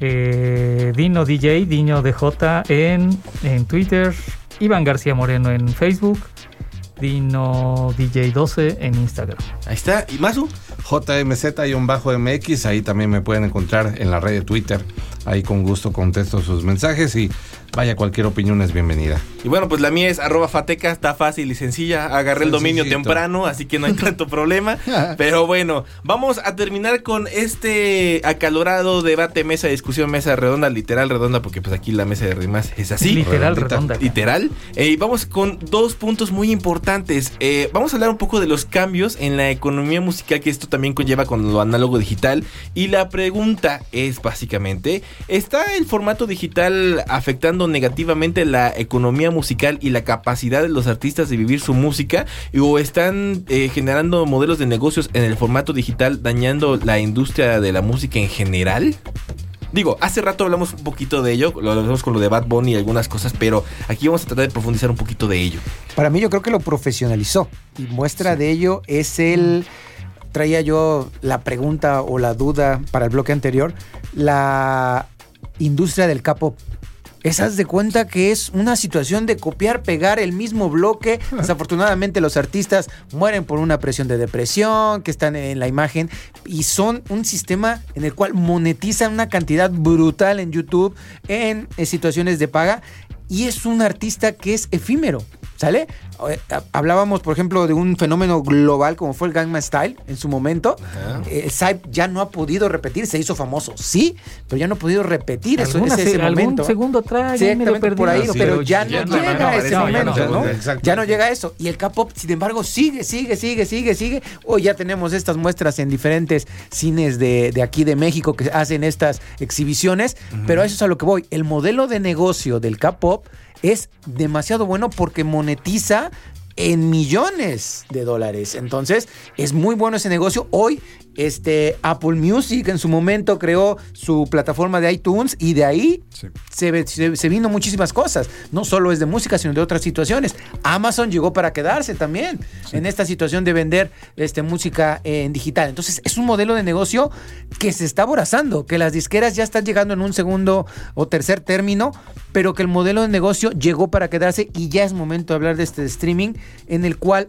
Eh, Dino DJ, Dino DJ en, en Twitter, Iván García Moreno en Facebook, Dino DJ 12 en Instagram. ahí está. ¿Y Masu? JMZ-MX, ahí también me pueden encontrar en la red de Twitter. Ahí con gusto contesto sus mensajes y vaya, cualquier opinión es bienvenida. Y bueno, pues la mía es arroba fateca, está fácil y sencilla. Agarré el dominio temprano, así que no hay tanto problema. Pero bueno, vamos a terminar con este acalorado debate, mesa de discusión, mesa redonda, literal redonda, porque pues aquí la mesa de rimas es así. Literal redondita. redonda. Literal. Eh, y vamos con dos puntos muy importantes. Eh, vamos a hablar un poco de los cambios en la economía musical que esto también conlleva con lo análogo digital. Y la pregunta es básicamente, ¿está el formato digital afectando negativamente la economía musical y la capacidad de los artistas de vivir su música? ¿O están eh, generando modelos de negocios en el formato digital dañando la industria de la música en general? Digo, hace rato hablamos un poquito de ello, lo hablamos con lo de Bad Bunny y algunas cosas, pero aquí vamos a tratar de profundizar un poquito de ello. Para mí yo creo que lo profesionalizó. Y muestra de ello es el... Traía yo la pregunta o la duda para el bloque anterior. La industria del capo. Esas de cuenta que es una situación de copiar, pegar el mismo bloque. Desafortunadamente los artistas mueren por una presión de depresión, que están en la imagen, y son un sistema en el cual monetizan una cantidad brutal en YouTube, en eh, situaciones de paga, y es un artista que es efímero. ¿Sale? Eh, ha- Hablábamos, por ejemplo, de un fenómeno global como fue el Gangnam Style en su momento. Eh, El Psy ya no ha podido repetir, se hizo famoso, sí, pero ya no ha podido repetir eso, ese, se- ese algún momento. segundo track, Sí, exactamente, por ahí, pero ya, ya no no, llega no, a ese ya no, momento, ya no. Ya no llega a eso. Y el K-pop, sin embargo, sigue, sigue, sigue, sigue, sigue. Hoy ya tenemos estas muestras en diferentes cines de, de aquí de México que hacen estas exhibiciones, pero a eso es a lo que voy. El modelo de negocio del K-pop es demasiado bueno porque monetiza en millones de dólares. Entonces, es muy bueno ese negocio. Hoy, este Apple Music en su momento creó su plataforma de iTunes y de ahí se, ve- se- se vino muchísimas cosas. No solo es de música, sino de otras situaciones. Amazon llegó para quedarse también en esta situación de vender este, música en digital. Entonces, es un modelo de negocio que se está aborazando, que las disqueras ya están llegando en un segundo o tercer término, pero que el modelo de negocio llegó para quedarse y ya es momento de hablar de este streaming en el cual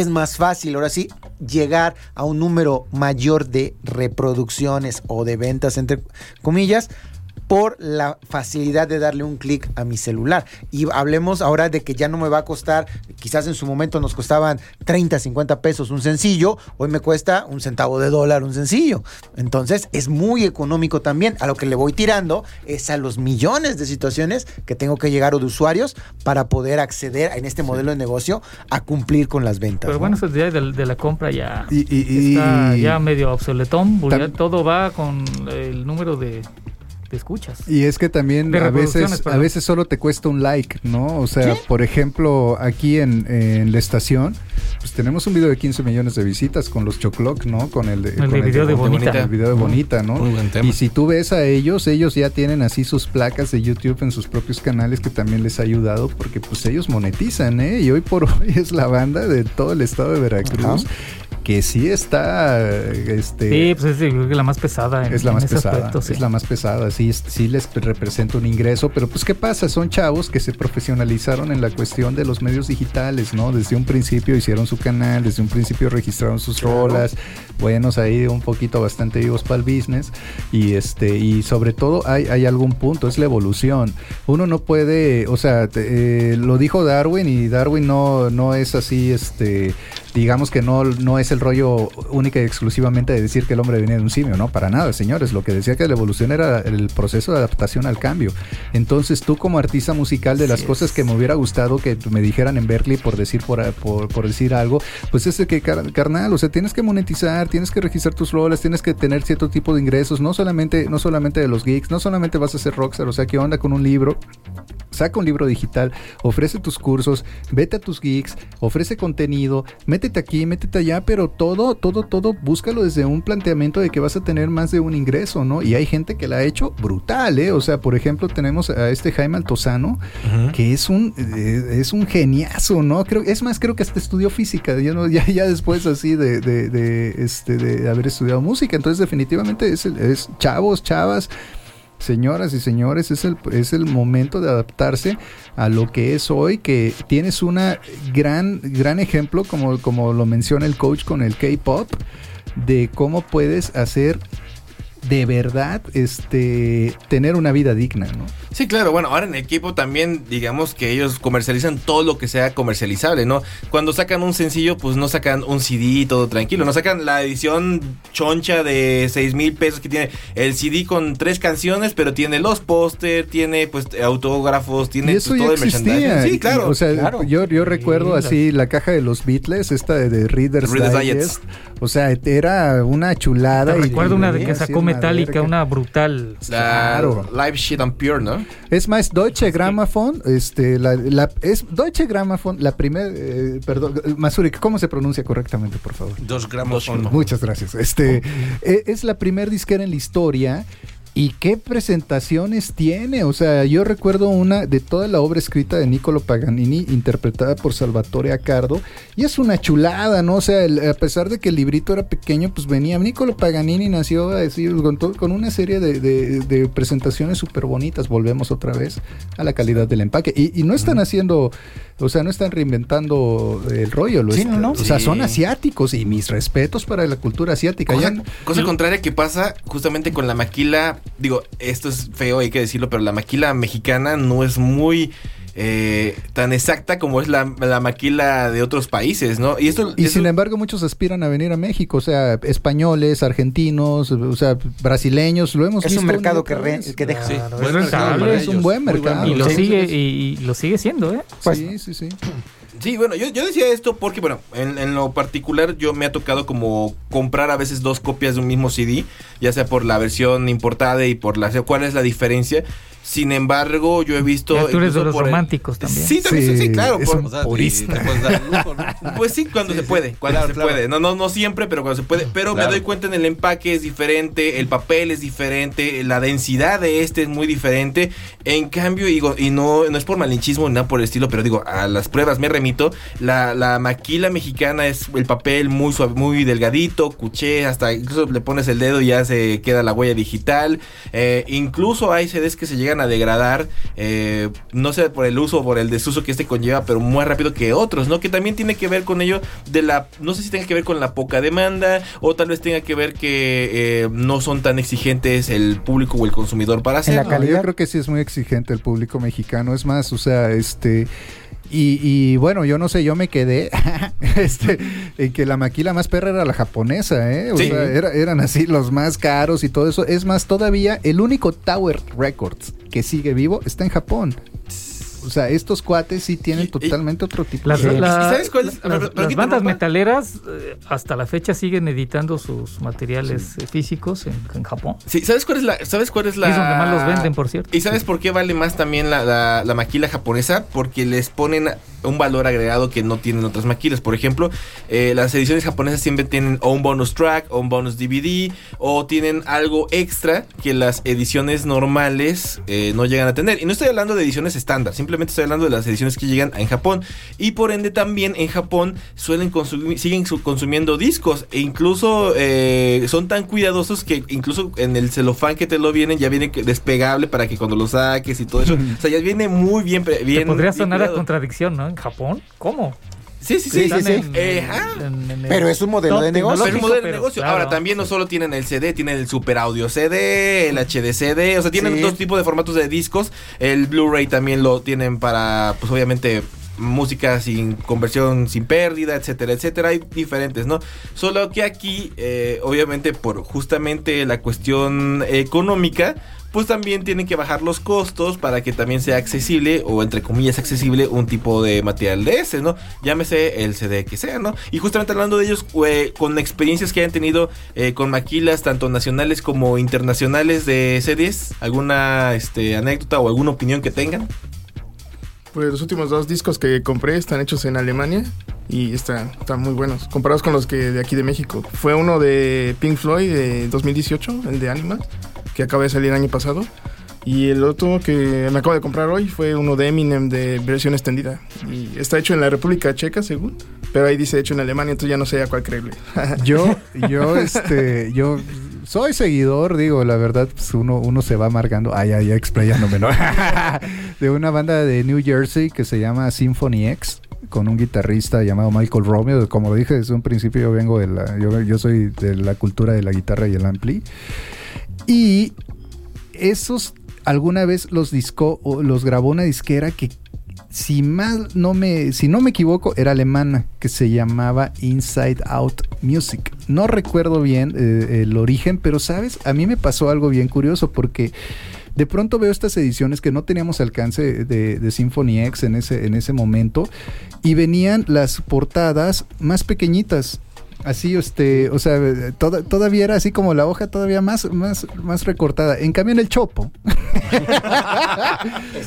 es más fácil, ahora sí, llegar a un número mayor de reproducciones o de ventas, entre comillas, por la facilidad de darle un clic a mi celular. Y hablemos ahora de que ya no me va a costar, quizás en su momento nos costaban 30, 50 pesos un sencillo, hoy me cuesta un centavo de dólar un sencillo. Entonces es muy económico también. A lo que le voy tirando es a los millones de situaciones que tengo que llegar o de usuarios para poder acceder en este modelo de negocio a cumplir con las ventas. Pero ¿no? bueno, eso ya de, de la compra ya Y, y- y- está ya medio obsoletón, ya todo va con el número de escuchas. Y es que también a veces, a veces solo te cuesta un like, ¿no? O sea, por ejemplo, aquí en, en la estación, pues tenemos un video de 15 millones de visitas con los Choclock, ¿no? Con el de, El con de video de Bonita. El video de Bonita, ¿no? Muy buen tema. Y si tú ves a ellos, ellos ya tienen así sus placas de YouTube en sus propios canales que también les ha ayudado porque pues ellos monetizan, ¿eh? Y hoy por hoy es la banda de todo el estado de Veracruz que sí está, este... Sí, pues es yo creo que la más pesada. En, Es la más pesada, aspecto, sí. es la más pesada, sí, sí les representa un ingreso, pero pues ¿qué pasa? Son chavos que se profesionalizaron en la cuestión de los medios digitales, ¿no? Desde un principio hicieron su canal, desde un principio registraron sus rolas, buenos ahí un poquito bastante vivos para el business y este y sobre todo hay, hay algún punto, es la evolución. Uno no puede, o sea, te- eh, lo dijo Darwin y Darwin no, no es así, este digamos que no, no es el rollo única y exclusivamente de decir que el hombre venía de un simio, no, para nada, señores. Lo que decía que la evolución era el proceso de adaptación al cambio. Entonces, tú como artista musical, de las cosas es. que me hubiera gustado que me dijeran en Berkeley por decir por, por, por decir algo, pues es que car- carnal, o sea, tienes que monetizar, tienes que registrar tus rolas, tienes que tener cierto tipo de ingresos, no solamente, no solamente de los geeks, no solamente vas a ser rockstar, o sea, ¿qué onda con un libro? Saca un libro digital, ofrece tus cursos, vete a tus geeks, ofrece contenido, métete aquí, métete allá, pero todo, todo, todo, búscalo desde un planteamiento de que vas a tener más de un ingreso, ¿no? Y hay gente que la ha hecho brutal, ¿eh? O sea, por ejemplo, tenemos a este Jaime Altozano, que es un, eh, es un geniazo, ¿no? Creo, es más, creo que hasta estudió física, ya, no, ya, ya después así de, de, de, este, de haber estudiado música. Entonces, definitivamente es, es chavos, chavas. Señoras y señores, es el, es el momento de adaptarse a lo que es hoy, que tienes una gran, gran ejemplo, como, como lo menciona el coach con el K-pop, de cómo puedes hacer de verdad este tener una vida digna, ¿no? Sí, claro, bueno, ahora en equipo también digamos que ellos comercializan todo lo que sea comercializable, ¿no? Cuando sacan un sencillo, pues no sacan un CD todo tranquilo, no sacan la edición choncha de 6 mil pesos que tiene el CD con tres canciones, pero tiene los póster, tiene pues autógrafos, tiene y eso pues, ya todo el existía. merchandising. Sí, Y- claro. O sea, claro. yo, yo recuerdo Sí, así la caja de los Beatles, esta de, de Reader's, Reader's Digest. O sea, era una chulada. y- Recuerdo una de y que sacó Metallica, madera. una brutal. La claro. Live Shit on Pure, ¿no? Es más, Deutsche Grammophon, este, la, la- es Deutsche Grammophon, la primera, eh, perdón, Masuri, ¿cómo se pronuncia correctamente, por favor? Dos gramos son. Muchas gracias. Este eh, es la primer disquera en la historia. ¿Y qué presentaciones tiene? O sea, yo recuerdo una de toda la obra escrita de Niccolo Paganini, interpretada por Salvatore Accardo, y es una chulada, ¿no? O sea, el- a pesar de que el librito era pequeño, pues venía. Niccolo Paganini nació así, con, todo- con una serie de, de- de presentaciones súper bonitas. Volvemos otra vez a la calidad del empaque. Y, y no están haciendo, o sea, no están reinventando el rollo. Lo Sí, no, no. O sea, Sí. son asiáticos y mis respetos para la cultura asiática. Cosa, Ya- cosa contraria que pasa justamente con la maquila, digo, esto es feo, hay que decirlo, pero la maquila mexicana no es muy eh, tan exacta como es la, la maquila de otros países, ¿no? Y esto Y sin embargo muchos aspiran a venir a México, o sea, españoles, argentinos, o sea, brasileños, lo hemos Es visto. un mercado que, re- que deja. Sí, es mercado un buen mercado. Y lo sigue, y, y lo sigue siendo, ¿eh? Pues- sí, sí, sí. Sí, bueno, yo, yo decía esto porque, bueno, en, en lo particular yo me ha tocado como comprar a veces dos copias de un mismo CD, ya sea por la versión importada y por la... ¿Cuál es la diferencia? Sin embargo, yo he visto... Ya tú eres de los el- románticos también. Sí, también, sí, sí, Sí, claro. es por- un O sea, y purista. Pues sí, cuando Sí, se sí. puede, cuando Claro, se claro. puede. No, no, no siempre, pero cuando se puede. Pero Claro. me doy cuenta en el empaque es diferente, el papel es diferente, la densidad de este es muy diferente. En cambio, digo, y no, no es por malinchismo ni nada por el estilo, pero digo, a las pruebas me remito. La, la maquila mexicana es el papel muy suave, muy delgadito, cuché, hasta incluso le pones el dedo y ya se queda la huella digital. Eh, incluso hay CDs que se llegan a degradar, eh, no sé por el uso o por el desuso que este conlleva, pero más rápido que otros, ¿no? Que también tiene que ver con ello de la, no sé si tenga que ver con la poca demanda o tal vez tenga que ver que eh, no son tan exigentes el público o el consumidor para En la. No, calidad. yo creo que sí es muy exigente el público mexicano. Es más, o sea, este. Y, y bueno, yo no sé, yo me quedé este, en que la maquila más perra era la japonesa, ¿eh? O Sí. sea, era- eran así los más caros y todo eso. Es más, todavía el único Tower Records que sigue vivo está en Japón. O sea, estos cuates sí tienen Y- y- totalmente otro tipo Las, de... ¿Y la- sabes cuál es? las- las bandas metaleras eh, hasta la fecha siguen editando sus materiales eh, físicos en, en Japón. Sí, ¿sabes cuál es la, sabes cuál es la? Es donde más los venden, por cierto. ¿Y sabes por qué vale más también la, la- la maquila japonesa? Porque les ponen un valor agregado que no tienen otras maquilas. Por ejemplo, eh, las ediciones japonesas siempre tienen o un bonus track, o un bonus DVD, o tienen algo extra que las ediciones normales eh, no llegan a tener. Y no estoy hablando de ediciones estándar, simplemente estoy hablando de las ediciones que llegan en Japón. Y por ende también en Japón suelen consumir, siguen su- consumiendo discos. E incluso eh, son tan cuidadosos que incluso en el celofán que te lo vienen ya viene despegable para que cuando lo saques y todo eso. o sea, ya viene muy bien. bien Te podría sonar a contradicción, ¿no? En Japón, ¿cómo? Sí, sí, sí. Sí, sí, en- Eh, ajá. en- en el Pero es un modelo de negocio. Pero un modelo de negocio. claro. Ahora también no solo tienen el CD, tienen el Super Audio CD, el HD CD, o sea, tienen Sí. dos tipos de formatos de discos. El Blu-ray también lo tienen para, pues obviamente, música sin conversión, sin pérdida, etcétera, etcétera. Hay diferentes, ¿no? Solo que aquí, eh, obviamente, por justamente la cuestión económica, pues también tienen que bajar los costos para que también sea accesible o entre comillas accesible un tipo de material de ese, ¿no? Llámese el CD que sea, ¿no? Y justamente hablando de ellos con experiencias que hayan tenido eh, con maquilas tanto nacionales como internacionales de CDs, alguna este, anécdota o alguna opinión que tengan. Pues los últimos dos discos que compré están hechos en Alemania y están, muy buenos, comparados con los que de aquí de México. Fue uno de Pink Floyd de 2018, el de Anima, que acaba de salir el año pasado. Y el otro que me acabo de comprar hoy fue uno de Eminem de versión extendida. Y está hecho en la República Checa, según. Pero ahí dice hecho en Alemania, entonces ya no sé a cuál creerle. Yo, yo, este, yo soy seguidor, digo, la verdad, pues uno, uno se va amargando, ay, ay, explayándome, ¿no? de una banda de New Jersey que se llama Symphony X, con un guitarrista llamado Michael Romeo. Como lo dije desde un principio, yo vengo de la, yo, yo soy de la cultura de la guitarra y el ampli. Y esos alguna vez los discó, o los grabó una disquera que si mal no me, si no me equivoco, era alemana, que se llamaba Inside Out Music. No recuerdo bien eh, el origen, pero sabes, a mí me pasó algo bien curioso porque de pronto veo estas ediciones que no teníamos alcance de, de Symphony X en ese, en ese momento y venían las portadas más pequeñitas. Así, este, o sea, toda- todavía era así como la hoja todavía más, más, más recortada. En cambio, en el chopo,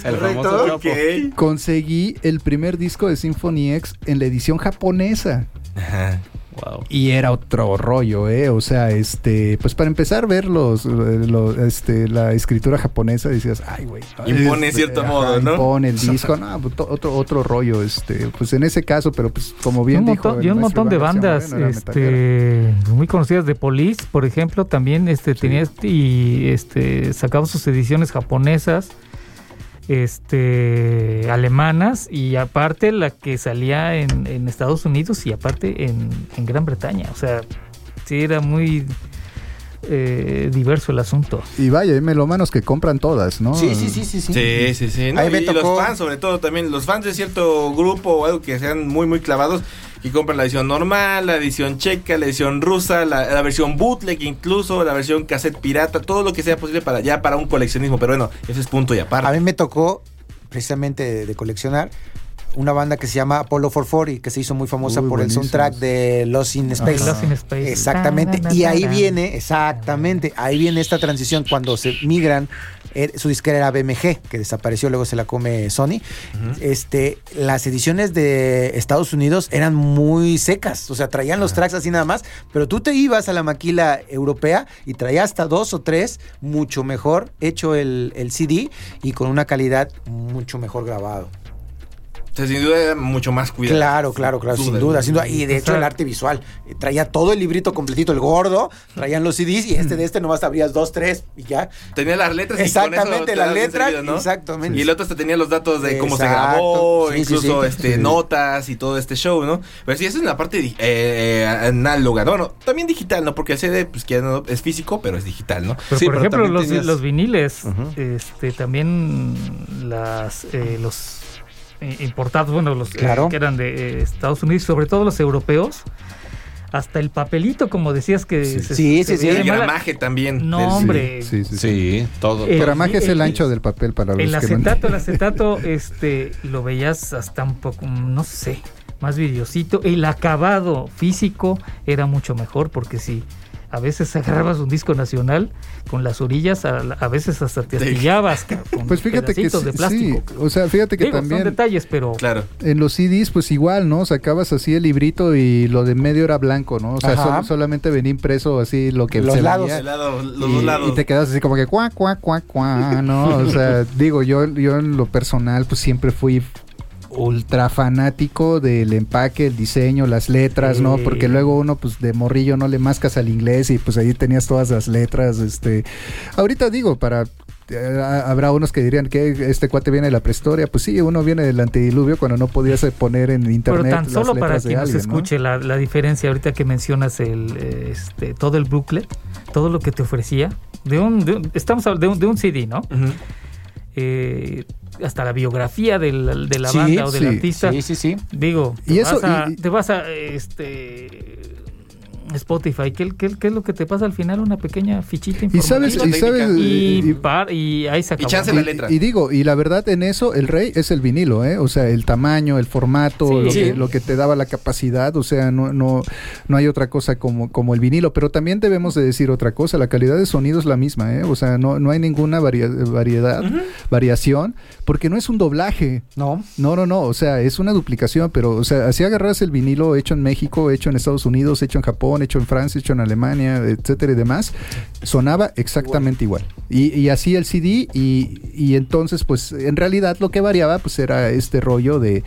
El famoso Chopo. Ok. conseguí el primer disco de Symphony X en la edición japonesa. Ajá. Wow. Y era otro rollo, ¿eh? O sea, este, pues para empezar ver los, los- este, la escritura japonesa, decías, ay, güey. Impone este, cierto ajá, modo, ¿no? Impone el disco, no, pues, otro, otro rollo, este, pues en ese caso, pero pues como bien un dijo. montón, y un montón de bandas Moreno, este, muy conocidas de Police, por ejemplo, también este, tenía este- y este, sacaba sus ediciones japonesas, este, alemanas y aparte la que salía en, en Estados Unidos y aparte en, en Gran Bretaña. O sea, sí era muy eh, diverso el asunto. Y vaya, hay melomanos que compran todas, ¿no? Sí, sí, sí, sí, sí. Sí, sí, sí. ¿no? Ahí me y los fans, sobre todo también, los fans de cierto grupo o algo que sean muy, muy clavados y compran la edición normal, la edición checa, la edición rusa, la, versión bootleg incluso, la versión cassette pirata, todo lo que sea posible para ya para un coleccionismo. Pero bueno, ese es punto y A aparte. mí me tocó, precisamente de coleccionar, una banda que se llama Apollo 440, que se hizo muy famosa Uy, por el soundtrack de Lost in Space. Lost in Space. Exactamente. Y ahí viene, exactamente, ahí viene esta transición cuando se migran. eh, Su disquera era BMG, que desapareció, luego se la come Sony. Este, las ediciones de Estados Unidos eran muy secas, o sea, traían los tracks así nada más, pero tú te ibas a la maquila europea y traía hasta dos o tres, mucho mejor hecho el, el CD y con una calidad mucho mejor grabado. O sea, sin duda era mucho más cuidado. Claro, claro, claro, sin duda, sin duda. Y de hecho el arte visual. eh, Traía todo el librito completito, el gordo, traían los CDs y este de este nomás abrías dos, tres y ya. Tenía las letras y con eso Exactamente, te la das bien letra, servido, ¿no? exactamente. Y el otro hasta tenía los datos de cómo se grabó, sí, incluso sí. este Sí. notas y todo este show, ¿no? Pero sí, eso es la parte eh, eh, análoga, ¿no? Bueno, también digital, ¿no? Porque el CD, pues que ya no es físico, pero es digital, ¿no? Pero Sí, por pero ejemplo, los, tenías- los viniles, este, también las, eh, los importados, bueno, los eh, Claro. que eran de eh, Estados Unidos, sobre todo los europeos, hasta el papelito, como decías que Sí. se- Sí, se sí, sí. El gramaje también. No, del- hombre. Sí, sí, sí. Sí, todo. Eh, El gramaje es el el- ancho del papel para los El que no acetato, el acetato, este, lo veías hasta un poco, no sé, más videosito. El acabado físico era mucho mejor porque si a veces agarrabas un disco nacional con las orillas, a, a veces hasta te astillabas con Pues fíjate que de plástico. sí, o sea, fíjate que Digo, también son detalles, pero Claro. en los CDs pues igual, ¿no? Sacabas así el librito y lo de medio era blanco, ¿no? O sea, solamente venía impreso así lo que Los se lados. lado- los y, dos lados. y te quedas así como que cuá, cuá, cuá, cuá, ¿no? O sea, digo, yo, yo en lo personal pues siempre fui ultra fanático del empaque, el diseño, las letras, ¿no? Porque luego uno pues de morrillo no le mascas al inglés y pues ahí tenías todas las letras, este... Ahorita digo, para... eh, habrá unos que dirían que este cuate viene de la prehistoria, pues sí, uno viene del antediluvio cuando no podías eh, poner en internet Pero tan las solo para quien nos escuche la, la diferencia ahorita que mencionas el este todo el booklet, todo lo que te ofrecía de un, de un- estamos hablando de un, de un CD, ¿no? Eh, hasta la biografía del- de la Sí, banda o del sí, artista. Sí, sí, sí. Digo, Y te, eso- vas a, y- te vas a este Spotify, ¿qué, qué, qué es lo que te pasa al final? Una pequeña fichita Y sabes, informativa. y sabes, y, y- par- y ahí se Y chance la letra. Y, y digo, y la verdad en eso el rey es el vinilo, ¿eh? O sea, el tamaño, el formato, Sí. lo, Sí. que, lo que te daba la capacidad, o sea, no, no, no hay otra cosa como, como el vinilo. Pero también debemos de decir otra cosa, la calidad de sonido es la misma, ¿eh? O sea, no, no hay ninguna varia- variedad, variación, porque no es un doblaje. No. No, no, no, o sea, es una duplicación, pero, o sea, así agarras el vinilo hecho en México, hecho en Estados Unidos, hecho en Japón, hecho en Francia, hecho en Alemania, etcétera y demás, sonaba exactamente igual. Y, y así el CD, y, y entonces, pues, en realidad lo que variaba, pues, era este rollo de,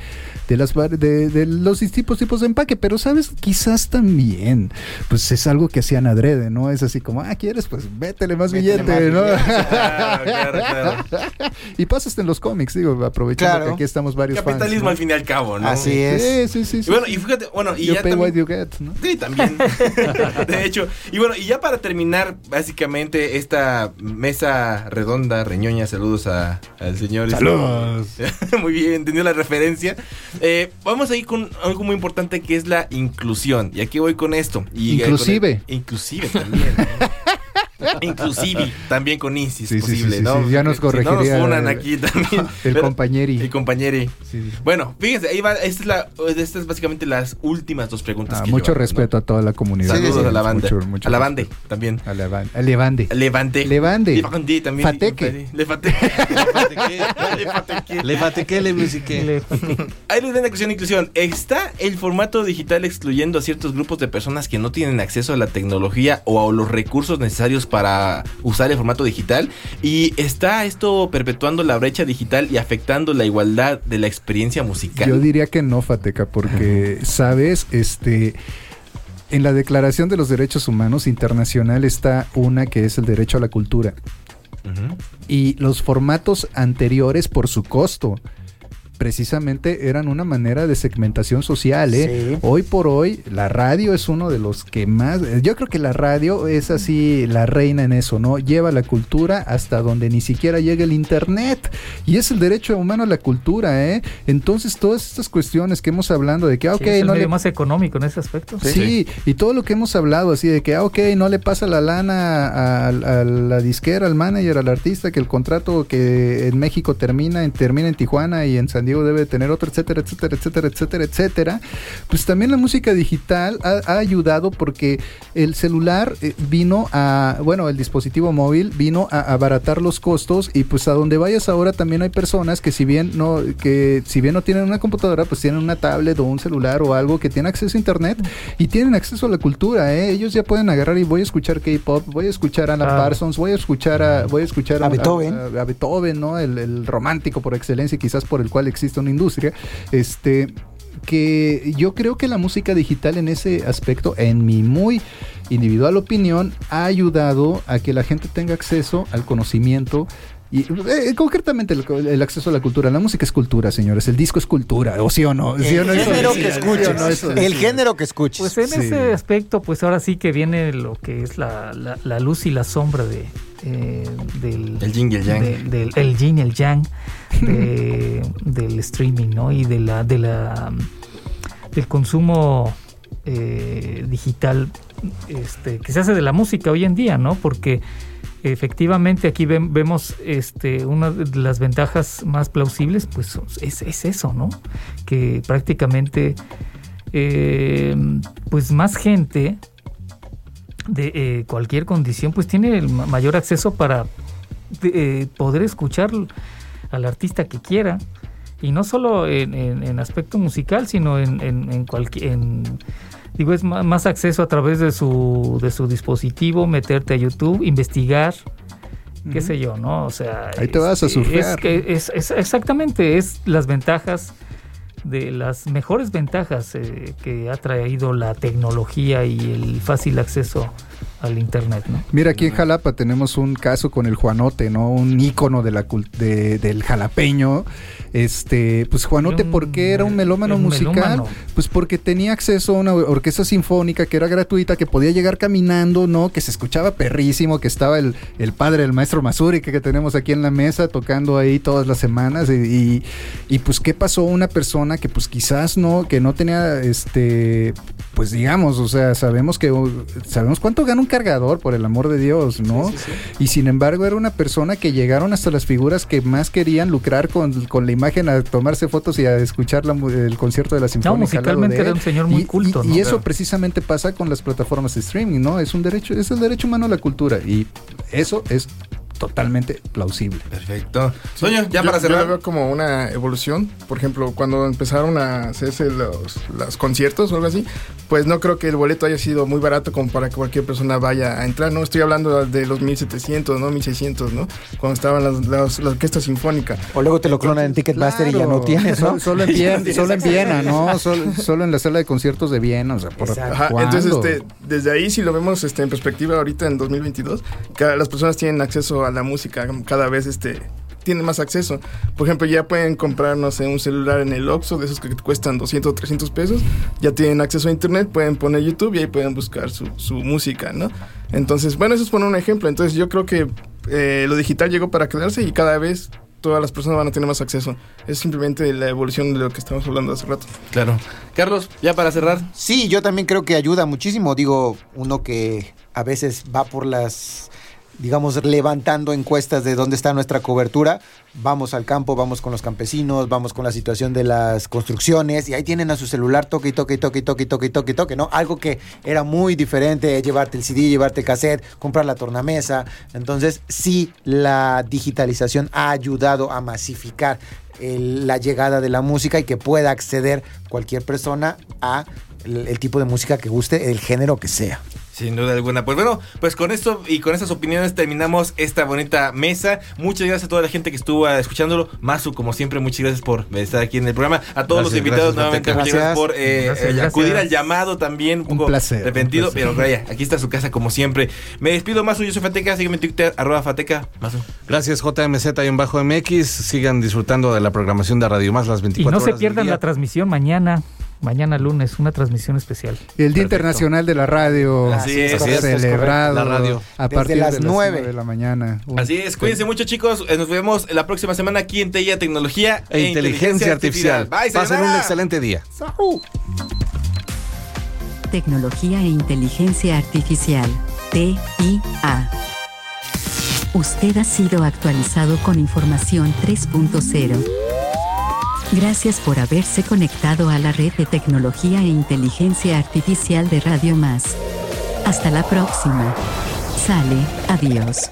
de las var- de, de los distintos tipos de empaque, pero, ¿sabes? Quizás también, pues, es algo que hacían adrede, ¿no? Es así como, ah, ¿quieres? Pues, métele más Métele billete, más ¿no? billete. Claro, claro, claro. y pasas en los cómics, digo, aprovechando Claro. que aquí estamos varios fans, Capitalismo ¿no? al fin y al cabo, ¿no? Así es. Sí, sí, sí. Y bueno, y fíjate, bueno, y you ya pay también- what you get, ¿no? Sí, también. de hecho. Y bueno, y ya para terminar, básicamente, esta mesa redonda, reñoña, saludos a- al señor. Saludos. muy bien, entendió la referencia. Eh, vamos a ir con algo muy importante que es la inclusión. Y aquí voy con esto. Y, eh, Inclusive. con el- inclusive también. Inclusive, también con ISIS, Sí, sí, posible, sí, sí, ¿no? sí, ya nos Si no corregiría nos funan el- aquí también. El Pero- compañeri. El compañeri. Sí, sí. Bueno, fíjense, ahí va, esta es, la, esta es básicamente las últimas dos preguntas Ah, que mucho ¿no? respeto a toda la comunidad. Saludos Sí, a la banda. mucho- mucho a la banda también. A la ban- a Levante. Levante. Levante. Levante también. Fateque. Levante. Le fatiqué, le musiqué. Le- Ahí les la cuestión de inclusión. ¿Está el formato digital excluyendo a ciertos grupos de personas que no tienen acceso a la tecnología o a los recursos necesarios para usar el formato digital? ¿Y está esto perpetuando la brecha digital y afectando la igualdad de la experiencia musical? Yo diría que no, Fateca, porque, sabes, este. En la Declaración de los Derechos Humanos Internacional está una que es el derecho a la cultura. Y los formatos anteriores, por su costo, precisamente eran una manera de segmentación social. ¿eh? Sí. Hoy por hoy, la radio es uno de los que más. Yo creo que la radio es así la reina en eso, ¿no? Lleva la cultura hasta donde ni siquiera llega el internet. Y es el derecho humano a la cultura, ¿eh? Entonces, todas estas cuestiones que hemos hablando de que, ah, Sí, ok, es el no medio le más económico en ese aspecto. Sí, y todo lo que hemos hablado, así de que, ah, ok, no le pasa la lana a, a la disquera, al manager, al artista, que el contrato que en México termina, en, termina en Tijuana y en San Diego debe tener otro, etcétera, etcétera, etcétera, etcétera, etcétera. Pues también la música digital ha, ha ayudado porque el celular eh, vino a, bueno, el dispositivo móvil vino a abaratar los costos y pues a donde vayas ahora también hay personas que si bien no, que si bien no tienen una computadora, pues tienen una tablet o un celular o algo que tiene acceso a internet y tienen acceso a la cultura, ¿eh? Ellos ya pueden agarrar y voy a escuchar K-pop, voy a escuchar a Anna Claro. Parsons, voy a escuchar a, voy a escuchar A Beethoven. a, a Beethoven, ¿no? El, el romántico por excelencia y quizás por el cual existe una industria. Este que yo creo que la música digital en ese aspecto, en mi muy individual opinión, ha ayudado a que la gente tenga acceso al conocimiento y eh, concretamente el, el acceso a la cultura. La música es cultura, señores. El disco es cultura, o sí o no. ¿Sí o no? El género que ¿sí escuches. no? Eso El género que escuches. Pues en Sí. ese aspecto, pues ahora sí que viene lo que es la, la- la luz y la sombra de, eh, del, El yin y el yang. de- del el yin y el yang de- del streaming, ¿no? Y de la, de la del consumo eh, digital este, que se hace de la música hoy en día, ¿no? Porque efectivamente aquí vemos este, una de las ventajas más plausibles, pues es, es eso, ¿no? Que prácticamente eh, pues más gente de eh, cualquier condición pues tiene el ma- mayor acceso para de- eh, poder escuchar al artista que quiera. Y no solo en, en- en aspecto musical sino en, en, en cualquier en- digo es más acceso a través de su de su dispositivo meterte a YouTube investigar qué sé yo no o sea Ahí te vas a surfear. es, es- exactamente es las ventajas de las mejores ventajas eh, que ha traído la tecnología y el fácil acceso al internet, ¿no? Mira, aquí en Jalapa tenemos un caso con el Juanote, ¿no? Un ícono de la de- del jalapeño. Este, pues Juanote, Un- ¿por qué era un melómano un musical? melómano. Pues porque tenía acceso a una orquesta sinfónica que era gratuita, que podía llegar caminando, ¿no? Que se escuchaba perrísimo, que estaba el, el padre, el maestro Masuri, que, que tenemos aquí en la mesa, tocando ahí todas las semanas. Y, y, y, pues, ¿qué pasó? Una persona que pues quizás no, que no tenía, este, pues digamos, o sea, sabemos que, sabemos cuánto gana un cargador, por el amor de Dios, ¿no? Y sin embargo era una persona que llegaron hasta las figuras que más querían lucrar con, con la imagen a tomarse fotos y a escuchar la el concierto de la sinfónica. lado musicalmente de era un señor muy Y- culto, Y, ¿no? y eso Claro. precisamente pasa con las plataformas de streaming, ¿no? Es un derecho, es el derecho humano a la cultura y eso es totalmente plausible. Perfecto. Soño, ya Yo- para Yo cerrar. lo veo como una evolución. Por ejemplo, cuando empezaron a hacerse los, los conciertos o algo así, pues no creo que el boleto haya sido muy barato como para que cualquier persona vaya a entrar. No estoy hablando de los 1700, ¿no? 1600, ¿no? Cuando estaban las, las- la orquesta sinfónica. O luego te lo clonan en Ticketmaster y ya no Claro. tienes, ¿no? Solo, solo en Viena, solo en Viena, ¿no? Solo, solo en la sala de conciertos de Viena, o sea, por. Ajá, entonces, este, desde ahí, si lo vemos este, en perspectiva ahorita en 2022, cada, las personas tienen acceso a la música, cada vez este, tienen más acceso. Por ejemplo, ya pueden comprar, no sé, un celular en el Oxxo, de esos que cuestan 200 o 300 pesos, ya tienen acceso a internet, pueden poner YouTube y ahí pueden buscar su, su música, ¿no? Entonces, bueno, eso es poner un ejemplo. Entonces, yo creo que eh, lo digital llegó para quedarse y cada vez todas las personas van a tener más acceso. Es simplemente la evolución de lo que estamos hablando hace rato. Claro. Carlos, ya para cerrar. Sí, yo también creo que ayuda muchísimo. Digo, uno que a veces va por las, digamos, levantando encuestas de dónde está nuestra cobertura. Vamos al campo, vamos con los campesinos, vamos con la situación de las construcciones y ahí tienen a su celular toque toque toque toque toque toque toque, ¿no? Algo que era muy diferente, llevarte el CD, llevarte el cassette, comprar la tornamesa. Entonces, sí, la digitalización ha ayudado a masificar la llegada de la música y que pueda acceder cualquier persona a el tipo de música que guste, el género que sea. Sin duda alguna. Pues bueno, pues con esto y con estas opiniones terminamos esta bonita mesa. Muchas gracias a toda la gente que estuvo escuchándolo. Masu, como siempre, muchas gracias por estar aquí en el programa. A todos Gracias, los invitados gracias, nuevamente, muchas gracias por eh, Gracias, eh, gracias. acudir al llamado también. Un, Un poco placer, Arrepentido, un placer. pero vaya, aquí está su casa como siempre. Me despido, Masu. Yo soy Fateca. Sígueme en Twitter, arroba Fateca. Masu. Gracias JMZ-MX. Sigan disfrutando de la programación de Radio Más las Y 24 no se horas del pierdan la transmisión mañana, mañana lunes, una transmisión especial. El Día Perfecto. Internacional de la Radio. Así es, así es, es celebrado correcto. La radio. a Desde partir las de las nueve. 9 de la mañana. Así es, cuídense mucho chicos, Eh, nos vemos la próxima semana aquí en TIA Tecnología E inteligencia artificial. Bye, Pasen un excelente día. Tecnología e inteligencia artificial. TIA. Usted ha sido actualizado con información 3.0. Gracias por haberse conectado a la red de tecnología e inteligencia artificial de Radio Más. Hasta la próxima. Sale, adiós.